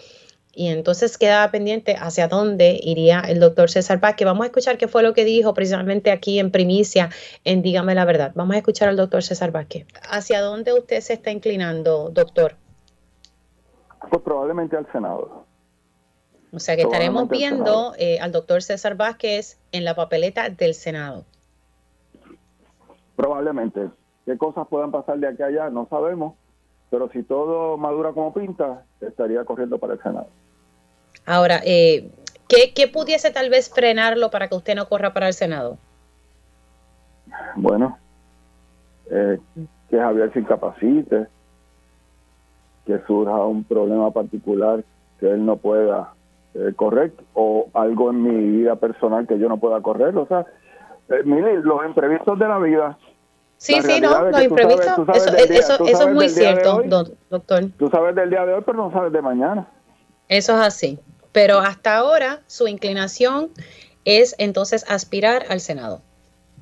[SPEAKER 1] Y entonces quedaba pendiente hacia dónde iría el doctor César Vázquez. Vamos a escuchar qué fue lo que dijo precisamente aquí en primicia en Dígame la Verdad. Vamos a escuchar al doctor César Vázquez. ¿Hacia dónde usted se está inclinando, doctor?
[SPEAKER 3] Pues probablemente al Senado.
[SPEAKER 1] O sea que estaremos viendo eh, al doctor César Vázquez en la papeleta del Senado.
[SPEAKER 3] Probablemente. ¿Qué cosas puedan pasar de aquí a allá? No sabemos. Pero si todo madura como pinta, estaría corriendo para el Senado.
[SPEAKER 1] Ahora, eh, ¿qué, pudiese tal vez frenarlo para que usted no corra para el Senado?
[SPEAKER 3] Bueno, eh, que Javier se incapacite, que surja un problema particular que él no pueda eh, correr o algo en mi vida personal que yo no pueda correr. O sea, eh, mire, los imprevistos de la vida.
[SPEAKER 1] Sí, sí, no, los imprevistos, eso, eso es muy cierto, doctor.
[SPEAKER 3] Tú sabes del día de hoy, pero no sabes de mañana.
[SPEAKER 1] Eso es así. Pero hasta ahora su inclinación es entonces aspirar al Senado.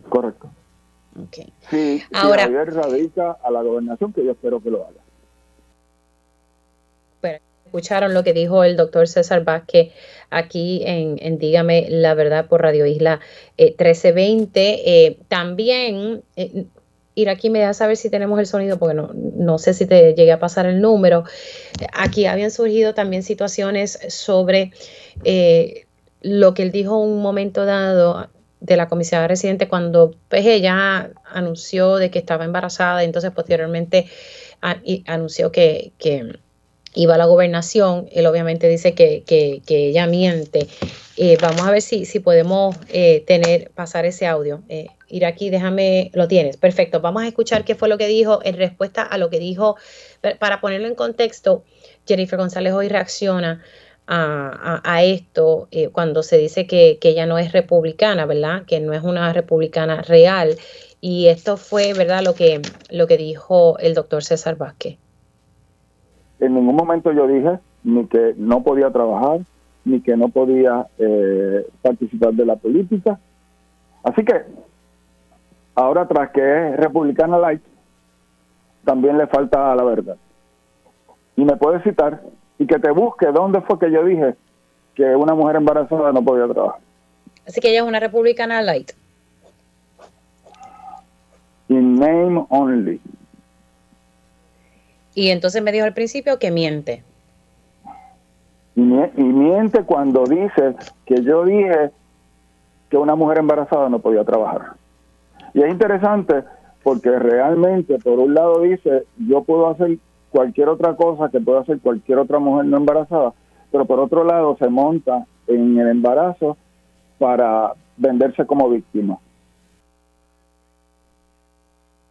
[SPEAKER 3] Correcto.
[SPEAKER 1] Okay.
[SPEAKER 3] Sí, ahora, si radica a la gobernación, que yo espero que lo haga.
[SPEAKER 1] Pero escucharon lo que dijo el doctor César Vázquez aquí en, Dígame la Verdad por Radio Isla 1320. Eh, eh, también, eh, ir aquí me deja saber si tenemos el sonido, porque no, no sé si te llegué a pasar el número. Aquí habían surgido también situaciones sobre lo que él dijo un momento dado de la comisaria residente cuando pues, ella anunció de que estaba embarazada y entonces posteriormente anunció que, que iba a la gobernación, él obviamente dice que, que, ella miente. Eh, vamos a ver si, si podemos eh, tener, pasar ese audio. Eh, ir aquí, déjame, lo tienes, perfecto. Vamos a escuchar qué fue lo que dijo en respuesta a lo que dijo, para ponerlo en contexto, Jennifer González hoy reacciona a, a, esto cuando se dice que, que ella no es republicana, ¿verdad? Que no es una republicana real. Y esto fue, ¿verdad? Lo que, lo que dijo el doctor César Vázquez.
[SPEAKER 3] En ningún momento yo dije ni que no podía trabajar, ni que no podía eh, participar de la política. Así que ahora tras que es republicana light, también le falta la verdad. Y me puede citar y que te busque dónde fue que yo dije que una mujer embarazada no podía trabajar.
[SPEAKER 1] Así que ella es una republicana light.
[SPEAKER 3] In name only.
[SPEAKER 1] Y entonces me dijo al principio que miente.
[SPEAKER 3] Y, miente cuando dice que yo dije que una mujer embarazada no podía trabajar. Y es interesante porque realmente, por un lado dice, yo puedo hacer cualquier otra cosa que pueda hacer cualquier otra mujer no embarazada, pero por otro lado se monta en el embarazo para venderse como víctima.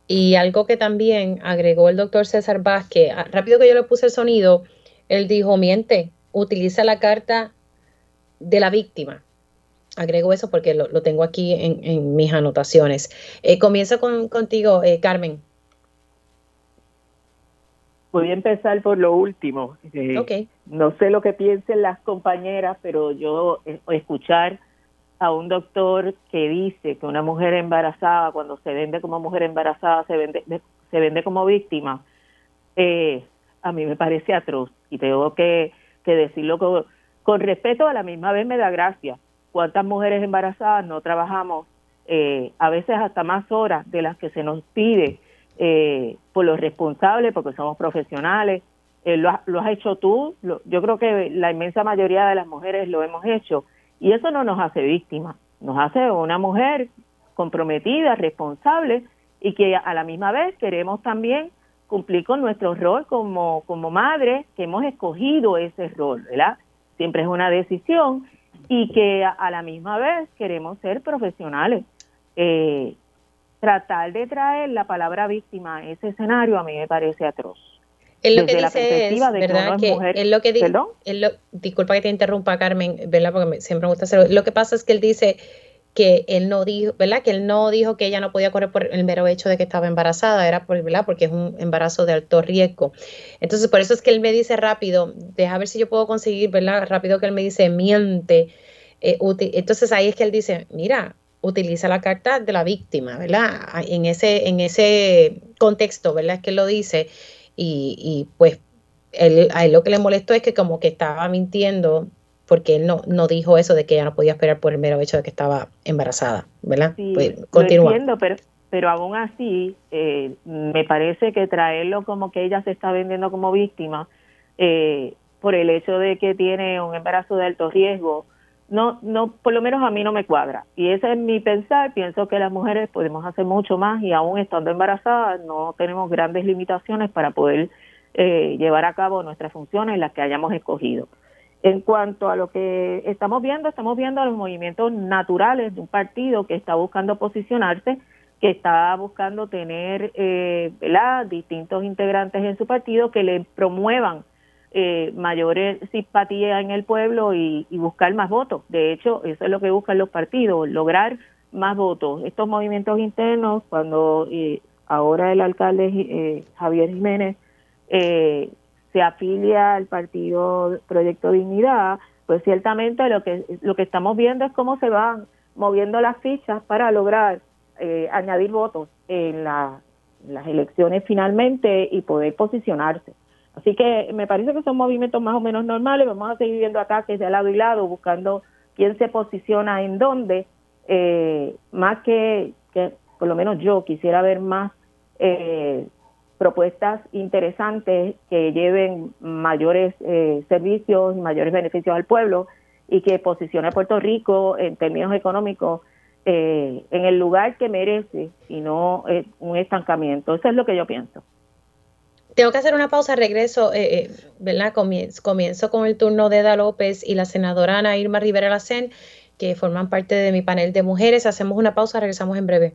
[SPEAKER 1] Y algo que también agregó el doctor César Vázquez, ah, rápido que yo le puse el sonido, él dijo, miente, utiliza la carta de la víctima. Agrego eso porque lo, tengo aquí en, mis anotaciones. Eh, comienzo con, contigo, eh, Carmen.
[SPEAKER 12] Voy a empezar por lo último. Eh, no sé lo que piensen las compañeras, pero yo escuchar a un doctor que dice que una mujer embarazada, cuando se vende como mujer embarazada, se vende, se vende como víctima, eh, a mí me parece atroz y tengo que, decirlo con, con, respeto, a la misma vez me da gracia. ¿Cuántas mujeres embarazadas no trabajamos eh, a veces hasta más horas de las que se nos pide eh, por los responsables, porque somos profesionales? lo, lo, has hecho tú, yo creo que la inmensa mayoría de las mujeres lo hemos hecho y eso no nos hace víctimas, nos hace una mujer comprometida, responsable y que a la misma vez queremos también cumplir con nuestro rol como, como madre, que hemos escogido ese rol, ¿verdad? Siempre es una decisión y que a, la misma vez queremos ser profesionales. Eh, tratar de traer la palabra víctima a ese escenario a mí me parece atroz.
[SPEAKER 1] Él lo que dice es, ¿verdad? Que, él lo que dice, disculpa que te interrumpa, Carmen, ¿verdad? Porque siempre me gusta hacerlo. Lo que pasa es que él dice que él no dijo, ¿verdad? Que él no dijo que ella no podía correr por el mero hecho de que estaba embarazada, era por, ¿verdad? Porque es un embarazo de alto riesgo. Entonces, por eso es que él me dice rápido, deja ver si yo puedo conseguir, ¿verdad? Rápido que él me dice, miente. Eh, entonces ahí es que él dice, mira, utiliza la carta de la víctima, ¿verdad? En ese, en ese contexto, ¿verdad? Es que él lo dice y, pues él, a él lo que le molestó es que como que estaba mintiendo porque él no, no dijo eso de que ella no podía esperar por el mero hecho de que estaba embarazada, ¿verdad?
[SPEAKER 12] Sí, pues, Lo entiendo, pero, pero aún así eh, me parece que traerlo como que ella se está vendiendo como víctima eh, por el hecho de que tiene un embarazo de alto riesgo, no, no, por lo menos a mí no me cuadra. Y ese es mi pensar. Pienso que las mujeres podemos hacer mucho más y aún estando embarazadas no tenemos grandes limitaciones para poder eh, llevar a cabo nuestras funciones, las que hayamos escogido. En cuanto a lo que estamos viendo, estamos viendo los movimientos naturales de un partido que está buscando posicionarse, que está buscando tener eh, distintos integrantes en su partido que le promuevan eh, mayor simpatía en el pueblo y, buscar más votos. De hecho, eso es lo que buscan los partidos, lograr más votos. Estos movimientos internos, cuando eh, ahora el alcalde eh, Javier Jiménez eh, se afilia al partido Proyecto Dignidad, pues ciertamente lo que lo que estamos viendo es cómo se van moviendo las fichas para lograr añadir votos en las elecciones finalmente y poder posicionarse. Así que me parece que son movimientos más o menos normales. Vamos a seguir viendo ataques de lado y lado, buscando quién se posiciona en dónde. Eh, más que, que, por lo menos yo quisiera ver más eh, propuestas interesantes que lleven mayores eh, servicios y mayores beneficios al pueblo y que posicione a Puerto Rico en términos económicos en el lugar que merece y no un estancamiento. Eso es lo que yo pienso.
[SPEAKER 1] Tengo que hacer una pausa, regreso, eh, eh, ¿verdad? Comienzo, comienzo, con el turno de Eda López y la senadora Ana Irma Rivera Lacén, que forman parte de mi panel de mujeres. Hacemos una pausa, regresamos en breve.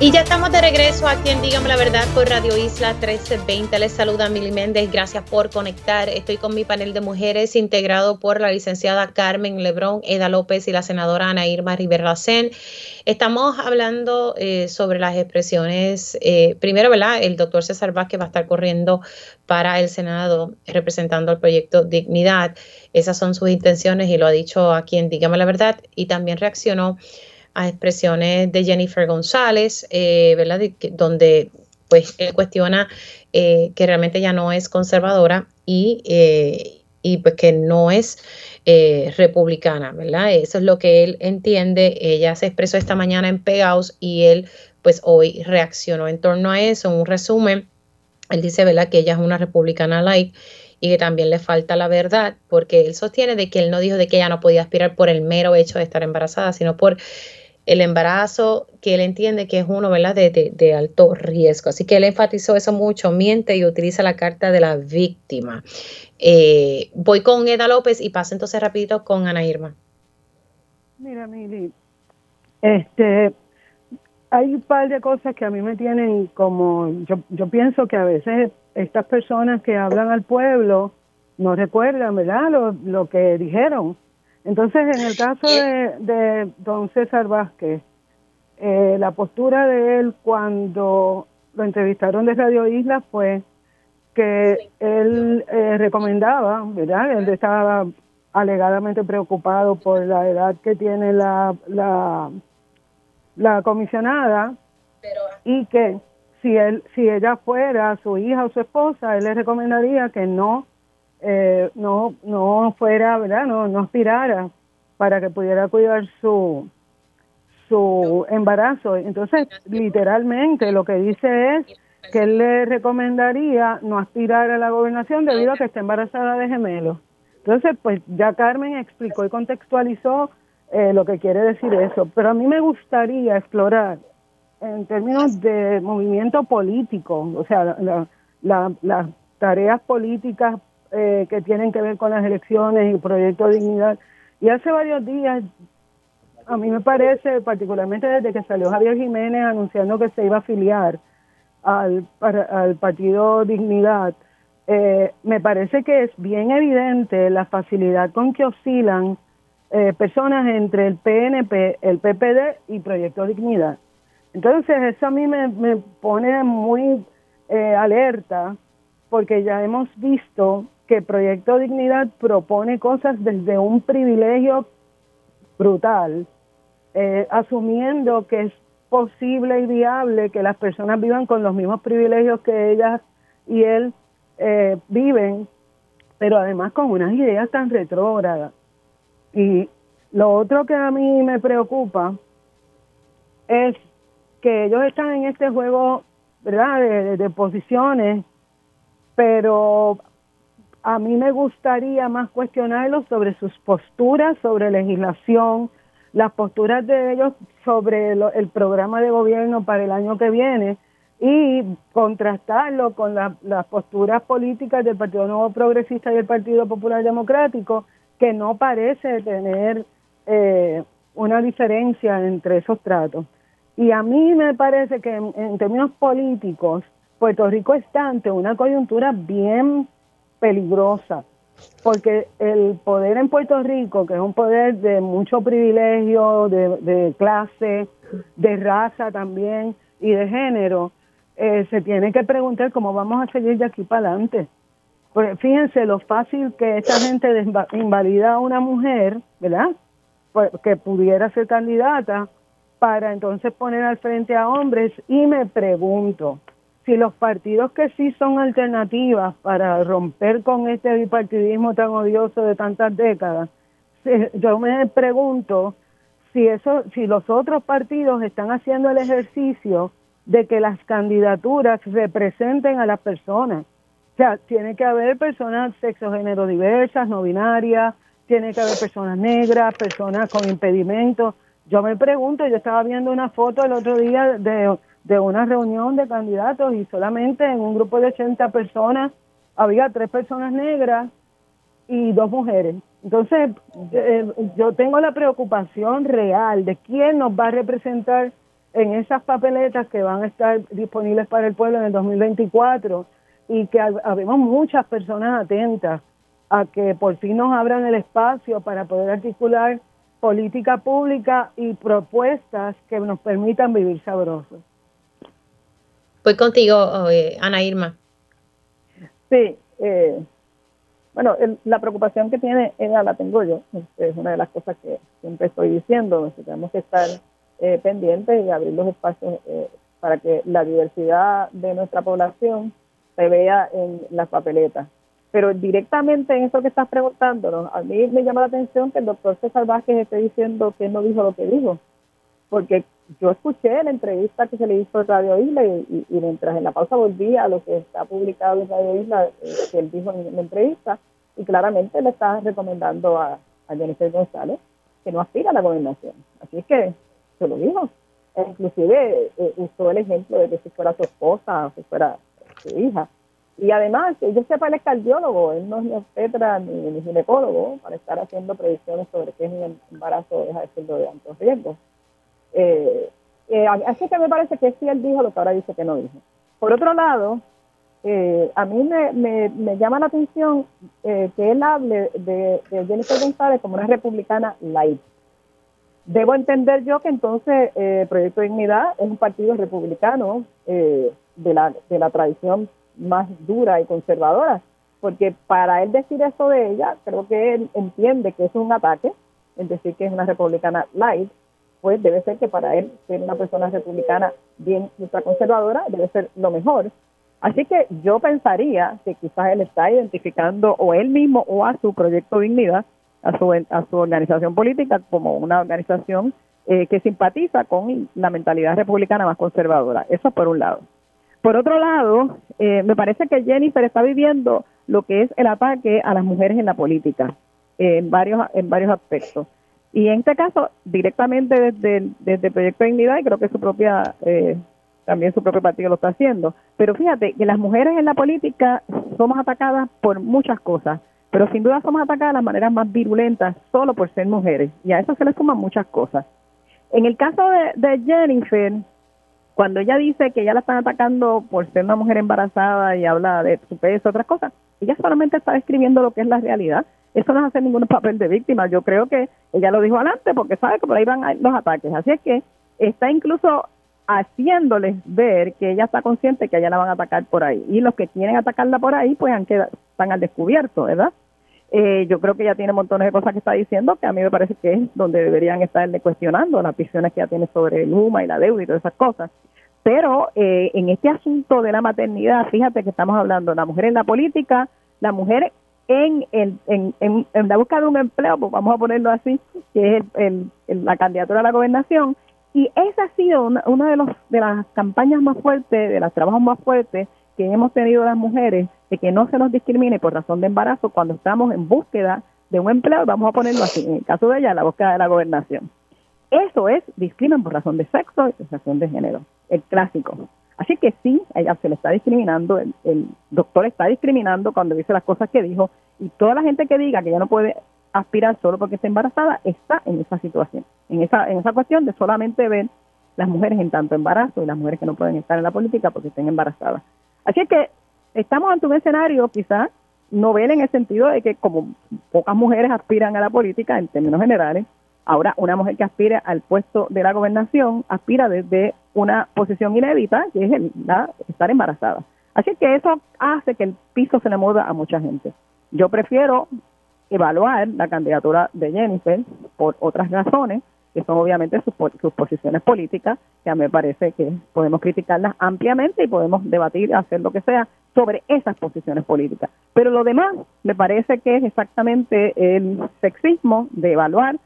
[SPEAKER 1] y ya estamos de regreso aquí en Dígame la Verdad por Radio Isla 1320. Les saluda Mili Méndez. Gracias por conectar. Estoy con mi panel de mujeres integrado por la licenciada Carmen Lebrón, Eda López y la senadora Ana Irma Rivera Estamos hablando eh, sobre las expresiones. Eh, primero, ¿verdad? El doctor César Vázquez va a estar corriendo para el Senado representando el proyecto Dignidad. Esas son sus intenciones y lo ha dicho aquí en Dígame la Verdad. Y también reaccionó a expresiones de Jennifer González, eh, ¿verdad? donde pues él cuestiona eh, que realmente ya no es conservadora y, eh, y pues que no es republicana, ¿verdad? Eso es lo que él entiende. Ella se expresó esta mañana en Pegaos y él pues hoy reaccionó en torno a eso, un resumen Él dice, ¿verdad?, que ella es una republicana like y que también le falta la verdad, porque él sostiene de que él no dijo de que ella no podía aspirar por el mero hecho de estar embarazada, sino por el embarazo que él entiende que es uno, ¿verdad?, de, de, alto riesgo. Así que él enfatizó eso mucho, miente y utiliza la carta de la víctima. Eh, voy con Eda López y paso entonces rapidito con Ana Irma.
[SPEAKER 13] Mira, Mili, este, hay un par de cosas que a mí me tienen como, yo, yo pienso que a veces estas personas que hablan al pueblo no recuerdan, ¿verdad?, lo, lo que dijeron. Entonces, en el caso de, de don César Vázquez, eh, la postura de él cuando lo entrevistaron de Radio Isla fue que él eh, recomendaba, ¿verdad? Él estaba alegadamente preocupado por la edad que tiene la, la la comisionada y que si él si ella fuera su hija o su esposa él le recomendaría que no eh, no no fuera verdad no no aspirara para que pudiera cuidar su su embarazo. Entonces literalmente lo que dice es que él le recomendaría no aspirar a la gobernación debido a que está embarazada de gemelos. Entonces pues ya Carmen explicó y contextualizó eh, lo que quiere decir eso. Pero a mí me gustaría explorar en términos de movimiento político, o sea, las tareas políticas eh, que tienen que ver con las elecciones y Proyecto Dignidad. Y hace varios días, a mí me parece, particularmente desde que salió Javier Jiménez anunciando que se iba a afiliar al, al Partido Dignidad, eh, me parece que es bien evidente la facilidad con que oscilan eh, personas entre el PNP, el PPD y Proyecto Dignidad. Entonces eso a mí me, me pone muy eh, alerta porque ya hemos visto que Proyecto Dignidad propone cosas desde un privilegio brutal, eh, asumiendo que es posible y viable que las personas vivan con los mismos privilegios que ellas y él viven, pero además con unas ideas tan retrógradas. Y lo otro que a mí me preocupa es que ellos están en este juego, ¿verdad?, de, posiciones, pero a mí me gustaría más cuestionarlos sobre sus posturas sobre legislación, las posturas de ellos sobre el programa de gobierno para el año que viene y contrastarlo con las posturas políticas del Partido Nuevo Progresista y el Partido Popular Democrático, que no parece tener eh, una diferencia entre esos tratos. Y a mí me parece que en, términos políticos, Puerto Rico está ante una coyuntura bien peligrosa, porque el poder en Puerto Rico, que es un poder de mucho privilegio, de, clase, de raza también y de género, eh, se tiene que preguntar cómo vamos a seguir de aquí para adelante. Porque fíjense lo fácil que esta gente invalida a una mujer, ¿verdad? Pues, que pudiera ser candidata para entonces poner al frente a hombres y me pregunto si los partidos que sí son alternativas para romper con este bipartidismo tan odioso de tantas décadas, yo me pregunto si eso si los otros partidos están haciendo el ejercicio de que las candidaturas representen a las personas. O sea, tiene que haber personas sexo género diversas, no binarias, tiene que haber personas negras, personas con impedimentos. Yo me pregunto, yo estaba viendo una foto el otro día de, una reunión de candidatos y solamente en un grupo de 80 personas había tres personas negras y dos mujeres. Entonces, eh, yo tengo la preocupación real de quién nos va a representar en esas papeletas que van a estar disponibles para el pueblo en el 2024 y que habemos muchas personas atentas a que por fin nos abran el espacio para poder articular política pública y propuestas que nos permitan vivir sabrosos.
[SPEAKER 1] Voy contigo, eh, Ana Irma.
[SPEAKER 14] Sí, eh, bueno, la preocupación que tiene ella la tengo yo, es una de las cosas que siempre estoy diciendo, que tenemos que estar eh, pendientes y abrir los espacios para que la diversidad de nuestra población se vea en las papeletas. Pero directamente en eso que estás preguntándonos, a mí me llama la atención que el doctor César Vázquez esté diciendo que no dijo lo que dijo. Porque yo escuché la entrevista que se le hizo a Radio Isla y, mientras en la pausa volví a lo que está publicado en Radio Isla, eh, que él dijo en la entrevista, y claramente le está recomendando a, a Jennifer González que no aspira a la gobernación. Así es que se lo dijo. E inclusive eh, usó el ejemplo de que si fuera su esposa si fuera su hija. Y además, que yo sepa, él es cardiólogo, él no es ni obstetra ni, ginecólogo para estar haciendo predicciones sobre qué es un embarazo deja de de alto riesgo. Eh, eh, así que me parece que sí él dijo lo que ahora dice que no dijo. Por otro lado, eh, a mí me, me, llama la atención que él hable de, Jennifer González como una republicana light. Debo entender yo que entonces Proyecto de Dignidad es un partido republicano de, la, de la tradición más dura y conservadora, porque para él decir eso de ella, creo que él entiende que es un ataque, es decir, que es una republicana light, pues debe ser que para él ser una persona republicana bien ultraconservadora debe ser lo mejor. Así que yo pensaría que quizás él está identificando o él mismo o a su proyecto Dignidad, a su, a su organización política como una organización eh, que simpatiza con la mentalidad republicana más conservadora. Eso por un lado. Por otro lado, eh, me parece que Jennifer está viviendo lo que es el ataque a las mujeres en la política, en varios en varios aspectos. Y en este caso, directamente desde, desde Proyecto de Dignidad, y creo que su propia, eh, también su propio partido lo está haciendo. Pero fíjate que las mujeres en la política somos atacadas por muchas cosas, pero sin duda somos atacadas de las maneras más virulentas solo por ser mujeres, y a eso se le suman muchas cosas. En el caso de, de Jennifer, cuando ella dice que ya la están atacando por ser una mujer embarazada y habla de su peso, otras cosas, ella solamente está describiendo lo que es la realidad. Eso no hace ningún papel de víctima. Yo creo que ella lo dijo adelante porque sabe que por ahí van los ataques. Así es que está incluso haciéndoles ver que ella está consciente que ella la van a atacar por ahí. Y los que quieren atacarla por ahí, pues han quedado, están al descubierto, ¿verdad? Eh, yo creo que ella tiene montones de cosas que está diciendo que a mí me parece que es donde deberían estarle cuestionando las visiones que ella tiene sobre el Luma y la deuda y todas esas cosas. Pero eh, en este asunto de la maternidad, fíjate que estamos hablando de la mujer en la política, la mujer en, en, en, en, la búsqueda de un empleo, pues vamos a ponerlo así, que es el, la candidatura a la gobernación. Y esa ha sido una, de, los, de las campañas más fuertes, de los trabajos más fuertes que hemos tenido las mujeres, de que no se nos discrimine por razón de embarazo cuando estamos en búsqueda de un empleo, vamos a ponerlo así, en el caso de ella, la búsqueda de la gobernación. Eso es discrimen por razón de sexo y razón de género el clásico. Así que sí, se le está discriminando, el, doctor está discriminando cuando dice las cosas que dijo y toda la gente que diga que ya no puede aspirar solo porque está embarazada está en esa situación, en esa, en esa cuestión de solamente ver las mujeres en tanto embarazo y las mujeres que no pueden estar en la política porque estén embarazadas. Así que estamos ante un escenario quizás novel en el sentido de que como pocas mujeres aspiran a la política en términos generales, Ahora, una mujer que aspire al puesto de la gobernación aspira desde una posición inédita, que es el, estar embarazada. Así que eso hace que el piso se le mueva a mucha gente. Yo prefiero evaluar la candidatura de Jennifer por otras razones, que son obviamente sus, sus posiciones políticas, que a mí me parece que podemos criticarlas ampliamente y podemos debatir, hacer lo que sea sobre esas posiciones políticas. Pero lo demás me parece que es exactamente el sexismo de evaluar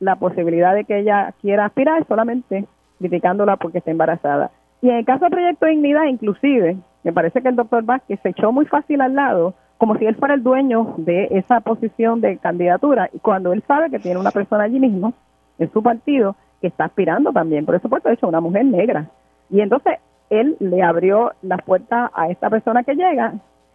[SPEAKER 14] la posibilidad de que ella quiera aspirar solamente criticándola porque está embarazada. Y en el caso del proyecto de dignidad, inclusive, me parece que el doctor Vázquez se echó muy fácil al lado, como si él fuera el dueño de esa posición de candidatura, y cuando él sabe que tiene una persona allí mismo, en su partido, que está aspirando también, por eso de hecho, una mujer negra. Y entonces él le abrió la puerta a esta persona que llega,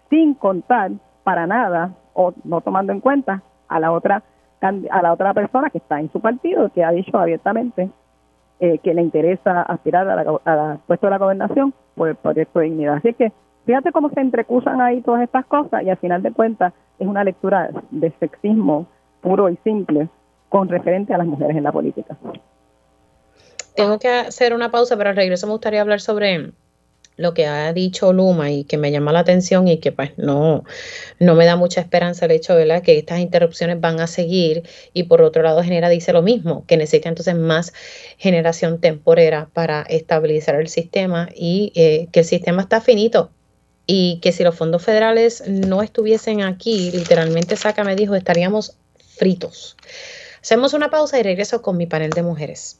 [SPEAKER 14] sin contar para nada, o no tomando en cuenta a la otra a la otra persona que está en su partido, que ha dicho abiertamente eh, que le interesa aspirar a la, puesto de la gobernación por el proyecto de dignidad. Así que fíjate cómo se entrecusan ahí todas estas cosas y al final de cuentas es una lectura de sexismo puro y simple con referente a las mujeres en la política.
[SPEAKER 1] Tengo que hacer una pausa, pero al regreso me gustaría hablar sobre lo que ha dicho Luma y que me llama la atención y que pues no, no me da mucha esperanza el hecho de que estas interrupciones van a seguir y por otro lado genera dice lo mismo, que necesita entonces más generación temporera para estabilizar el sistema y eh, que el sistema está finito y que si los fondos federales no estuviesen aquí, literalmente Saca me dijo, estaríamos fritos. Hacemos una pausa y regreso con mi panel de mujeres.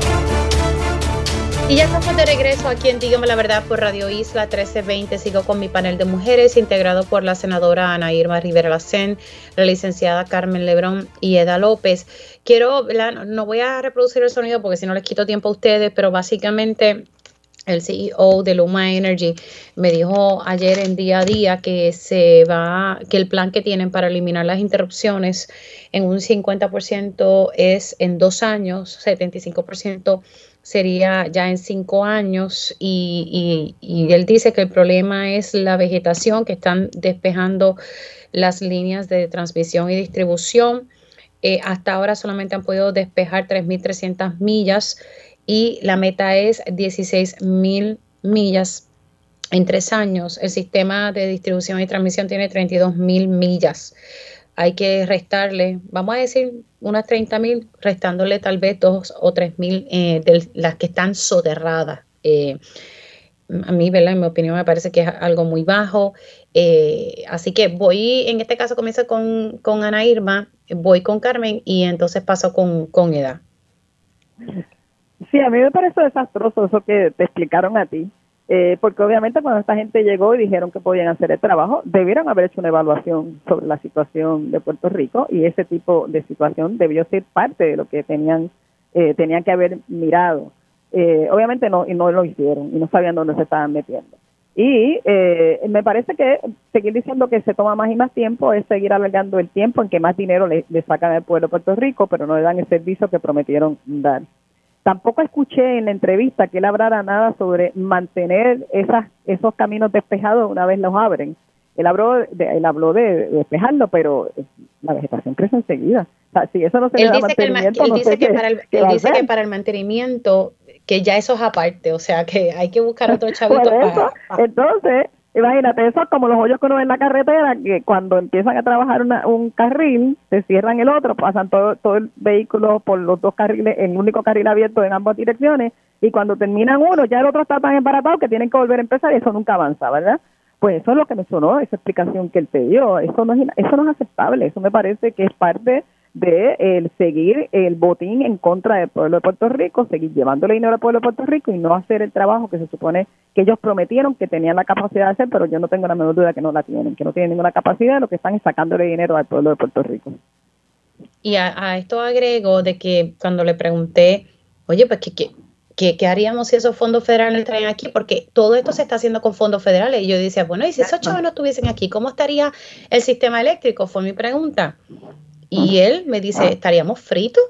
[SPEAKER 1] Y ya estamos de regreso aquí en Dígame la Verdad por Radio Isla 1320. Sigo con mi panel de mujeres integrado por la senadora Ana Irma Rivera Lacén, la licenciada Carmen Lebrón y Eda López. Quiero, no voy a reproducir el sonido porque si no les quito tiempo a ustedes, pero básicamente el CEO de Luma Energy me dijo ayer en día a día que se va, que el plan que tienen para eliminar las interrupciones en un 50% es en dos años, 75% sería ya en cinco años y, él dice que el problema es la vegetación que están despejando las líneas de transmisión y distribución. Eh, hasta ahora solamente han podido despejar 3.300 millas y la meta es 16 mil millas en tres años. El sistema de distribución y transmisión tiene 32 mil millas. Hay que restarle, vamos a decir, unas 30 mil, restándole tal vez dos o tres mil eh, de las que están soterradas. Eh, a mí, ¿verdad? En mi opinión, me parece que es algo muy bajo. Eh, así que voy, en este caso comienzo con, con, Ana Irma, voy con Carmen y entonces paso con, con Eda.
[SPEAKER 14] Sí, a mí me parece desastroso eso que te explicaron a ti, eh, porque obviamente cuando esta gente llegó y dijeron que podían hacer el trabajo, debieron haber hecho una evaluación sobre la situación de Puerto Rico y ese tipo de situación debió ser parte de lo que tenían, eh, tenían que haber mirado. Eh, obviamente no, y no lo hicieron y no sabían dónde se estaban metiendo. Y eh, me parece que seguir diciendo que se toma más y más tiempo es seguir alargando el tiempo en que más dinero le, le sacan al pueblo de Puerto Rico, pero no le dan el servicio que prometieron dar. Tampoco escuché en la entrevista que él hablara nada sobre mantener esas, esos caminos despejados una vez los abren. Él habló de, él habló de, despejarlo, pero la vegetación crece enseguida. O sea, si eso no se le da mantenimiento,
[SPEAKER 1] él dice, que, para el, él dice que para el mantenimiento, que ya eso es aparte, o sea, que hay que buscar otro chavito.
[SPEAKER 14] para, Entonces, Imagínate, eso es como los hoyos que uno ve en la carretera, que cuando empiezan a trabajar un carril, se cierran el otro, pasan todo, todo el vehículo por los dos carriles, el único carril abierto en ambas direcciones, y cuando terminan uno, ya el otro está tan embaratado que tienen que volver a empezar y eso nunca avanza, ¿verdad? Pues eso es lo que me sonó, esa explicación que él te dio. Eso no es, eso no es aceptable, eso me parece que es parte de el seguir el botín en contra del pueblo de Puerto Rico, seguir llevándole dinero al pueblo de Puerto Rico y no hacer el trabajo que se supone que ellos prometieron que tenían la capacidad de hacer, pero yo no tengo la menor duda que no la tienen, que no tienen ninguna capacidad, lo que están es sacándole dinero al pueblo de Puerto Rico.
[SPEAKER 1] Y a, esto agrego de que cuando le pregunté, oye, pues que, ¿Qué, haríamos si esos fondos federales traen aquí? Porque todo esto se está haciendo con fondos federales. Y yo decía, bueno, y si esos chavos no estuviesen aquí, ¿cómo estaría el sistema eléctrico? Fue mi pregunta. Y él me dice, ¿estaríamos fritos?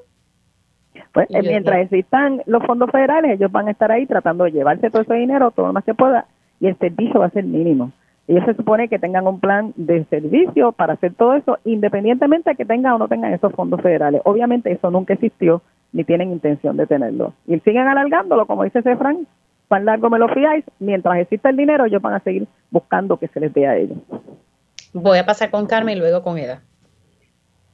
[SPEAKER 14] Pues mientras existan los fondos federales, ellos van a estar ahí tratando de llevarse todo ese dinero, todo lo más que pueda, y el servicio va a ser mínimo. Ellos se supone que tengan un plan de servicio para hacer todo eso, independientemente de que tengan o no tengan esos fondos federales. Obviamente eso nunca existió, ni tienen intención de tenerlo. Y siguen alargándolo, como dice Cefran, pan largo me lo fiáis, mientras exista el dinero, ellos van a seguir buscando que se les dé a ellos.
[SPEAKER 1] Voy a pasar con Carmen y luego con Eda.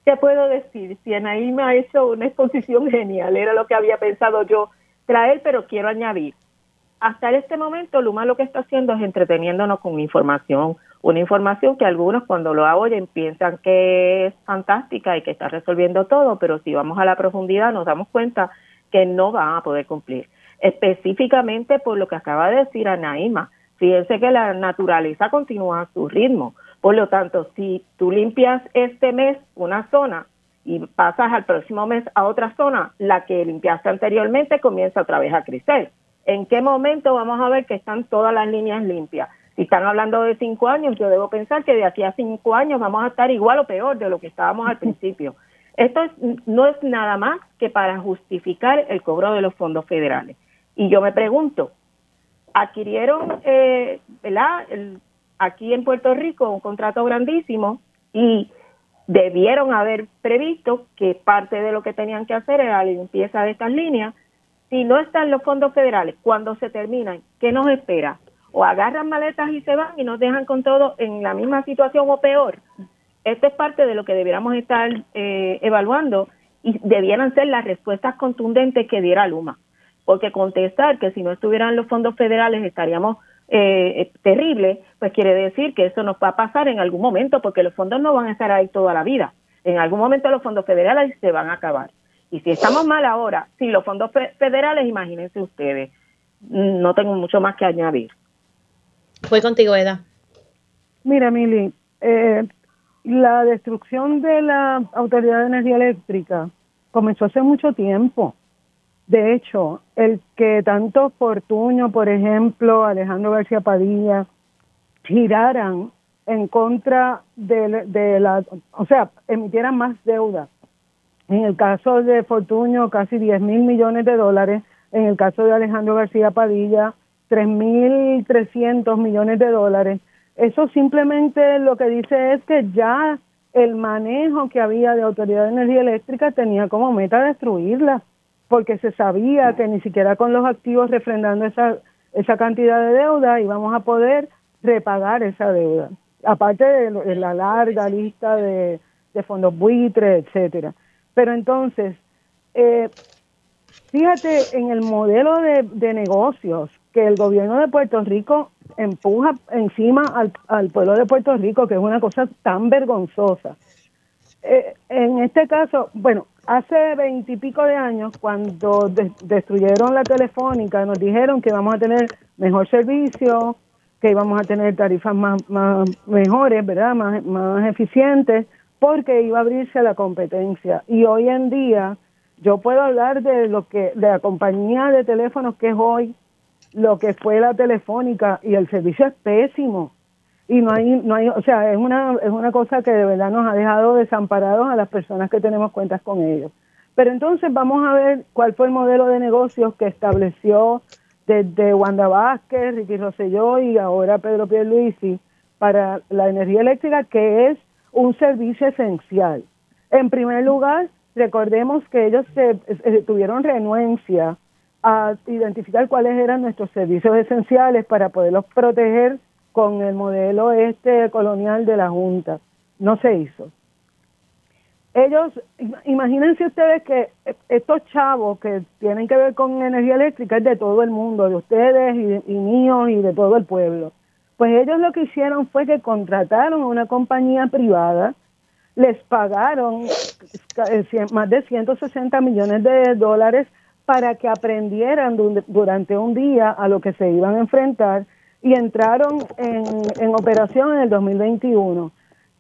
[SPEAKER 12] ¿Qué puedo decir? Si Anaí me ha hecho una exposición genial, era lo que había pensado yo traer, pero quiero añadir. Hasta este momento, Luma lo que está haciendo es entreteniéndonos con información, una información que algunos cuando lo oyen piensan que es fantástica y que está resolviendo todo, pero si vamos a la profundidad nos damos cuenta que no van a poder cumplir. Específicamente por lo que acaba de decir Anaíma, fíjense que la naturaleza continúa a su ritmo. Por lo tanto, si tú limpias este mes una zona y pasas al próximo mes a otra zona, la que limpiaste anteriormente comienza otra vez a crecer. ¿En qué momento vamos a ver que están todas las líneas limpias? Si están hablando de cinco años, yo debo pensar que de aquí a cinco años vamos a estar igual o peor de lo que estábamos al principio. Esto no es nada más que para justificar el cobro de los fondos federales. Y yo me pregunto, adquirieron eh, ¿verdad? Aquí en Puerto Rico un contrato grandísimo y debieron haber previsto que parte de lo que tenían que hacer era la limpieza de estas líneas Si no están los fondos federales, cuando se terminan, ¿qué nos espera? O agarran maletas y se van y nos dejan con todo en la misma situación o peor. Esto es parte de lo que debiéramos estar eh, evaluando y debieran ser las respuestas contundentes que diera Luma. Porque contestar que si no estuvieran los fondos federales estaríamos eh, eh, terribles, pues quiere decir que eso nos va a pasar en algún momento, porque los fondos no van a estar ahí toda la vida. En algún momento los fondos federales se van a acabar. Y si estamos mal ahora, sin los fondos federales, imagínense ustedes, no tengo mucho más que añadir.
[SPEAKER 1] Fue contigo, Eda.
[SPEAKER 13] Mira, Mili, eh, la destrucción de la Autoridad de Energía Eléctrica comenzó hace mucho tiempo. De hecho, el que tanto Fortuño, por ejemplo, Alejandro García Padilla, giraran en contra de, de la, o sea, emitieran más deuda. En el caso de Fortuño, casi 10 mil millones de dólares. En el caso de Alejandro García Padilla, 3.300 millones de dólares. Eso simplemente lo que dice es que ya el manejo que había de Autoridad de Energía Eléctrica tenía como meta destruirla, porque se sabía que ni siquiera con los activos refrendando esa, esa cantidad de deuda íbamos a poder repagar esa deuda, aparte de, la larga lista de, fondos buitres, etcétera. Pero entonces, eh, fíjate en el modelo de, de negocios que el gobierno de Puerto Rico empuja encima al, pueblo de Puerto Rico, que es una cosa tan vergonzosa. Eh, en este caso, bueno, hace veintipico de años, cuando destruyeron la telefónica, nos dijeron que íbamos a tener mejor servicio, que íbamos a tener tarifas más, mejores, ¿verdad? Más, más eficientes, porque iba a abrirse la competencia. Y hoy en día, yo puedo hablar de lo que, de la compañía de teléfonos que es hoy, lo que fue la telefónica y el servicio es pésimo y no hay no hay o sea es una es una cosa que de verdad nos ha dejado desamparados a las personas que tenemos cuentas con ellos. Pero entonces vamos a ver cuál fue el modelo de negocios que estableció desde Wanda Vázquez, Ricky Rosselló y ahora Pedro Pierluisi para la energía eléctrica que es un servicio esencial. En primer lugar recordemos que ellos se, tuvieron renuencia a identificar cuáles eran nuestros servicios esenciales para poderlos proteger con el modelo este colonial de la Junta. No se hizo. Ellos, imagínense ustedes que estos chavos que tienen que ver con energía eléctrica es de todo el mundo, de ustedes y, y míos y de todo el pueblo. Pues ellos lo que hicieron fue que contrataron a una compañía privada, les pagaron más de 160 millones de dólares para que aprendieran durante un día a lo que se iban a enfrentar y entraron en, operación en el 2021.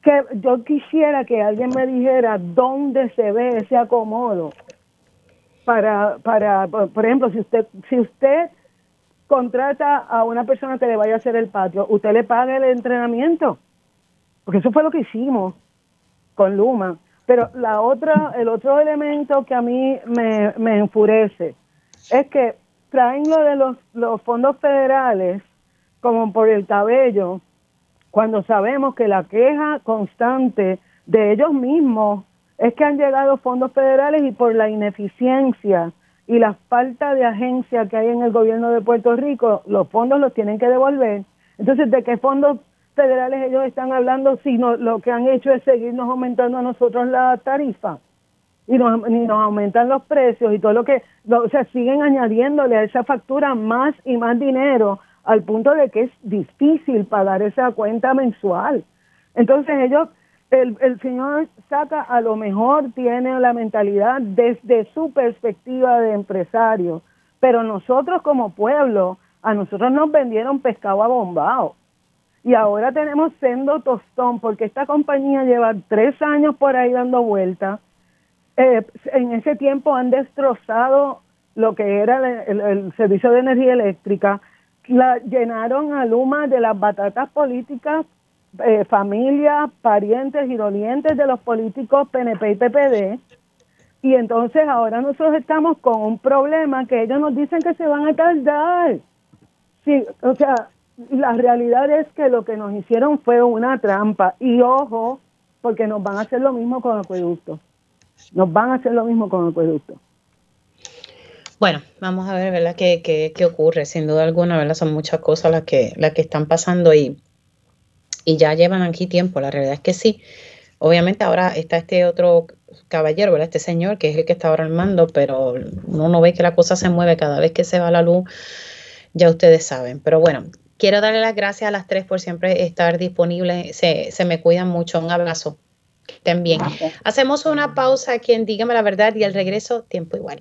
[SPEAKER 13] Que yo quisiera que alguien me dijera dónde se ve ese acomodo para, para por ejemplo, si usted, si usted contrata a una persona que le vaya a hacer el patio, usted le paga el entrenamiento, porque eso fue lo que hicimos con Luma. Pero la otra, el otro elemento que a mí me, me enfurece es que traen lo de los, los fondos federales como por el cabello, cuando sabemos que la queja constante de ellos mismos es que han llegado fondos federales y por la ineficiencia y la falta de agencia que hay en el gobierno de Puerto Rico, los fondos los tienen que devolver. Entonces, ¿de qué fondos federales ellos están hablando si no, lo que han hecho es seguirnos aumentando a nosotros la tarifa y nos, nos aumentan los precios y todo lo que, o sea, siguen añadiéndole a esa factura más y más dinero al punto de que es difícil pagar esa cuenta mensual. Entonces ellos, el, el señor Saca a lo mejor tiene la mentalidad desde su perspectiva de empresario, pero nosotros como pueblo, a nosotros nos vendieron pescado a bombao y ahora tenemos sendo tostón porque esta compañía lleva tres años por ahí dando vueltas. Eh, en ese tiempo han destrozado lo que era el, servicio de energía eléctrica, la llenaron a Luma de las batatas políticas, eh, familias, parientes y dolientes de los políticos PNP y PPD. Y entonces ahora nosotros estamos con un problema que ellos nos dicen que se van a tardar. Sí, o sea, la realidad es que lo que nos hicieron fue una trampa. Y ojo, porque nos van a hacer lo mismo con acueducto. Nos van a hacer lo mismo con acueducto.
[SPEAKER 1] Bueno, vamos a ver, ¿verdad? ¿Qué, qué, qué ocurre? Sin duda alguna, ¿verdad? Son muchas cosas las que, las que están pasando y, y ya llevan aquí tiempo. La realidad es que sí. Obviamente ahora está este otro caballero, ¿verdad? Este señor que es el que está ahora al mando, pero uno no ve que la cosa se mueve cada vez que se va la luz, ya ustedes saben. Pero bueno, quiero darle las gracias a las tres por siempre estar disponibles. Se, se me cuidan mucho. Un abrazo. Que estén bien. Hacemos una pausa aquí en Dígame la Verdad y al regreso, tiempo igual.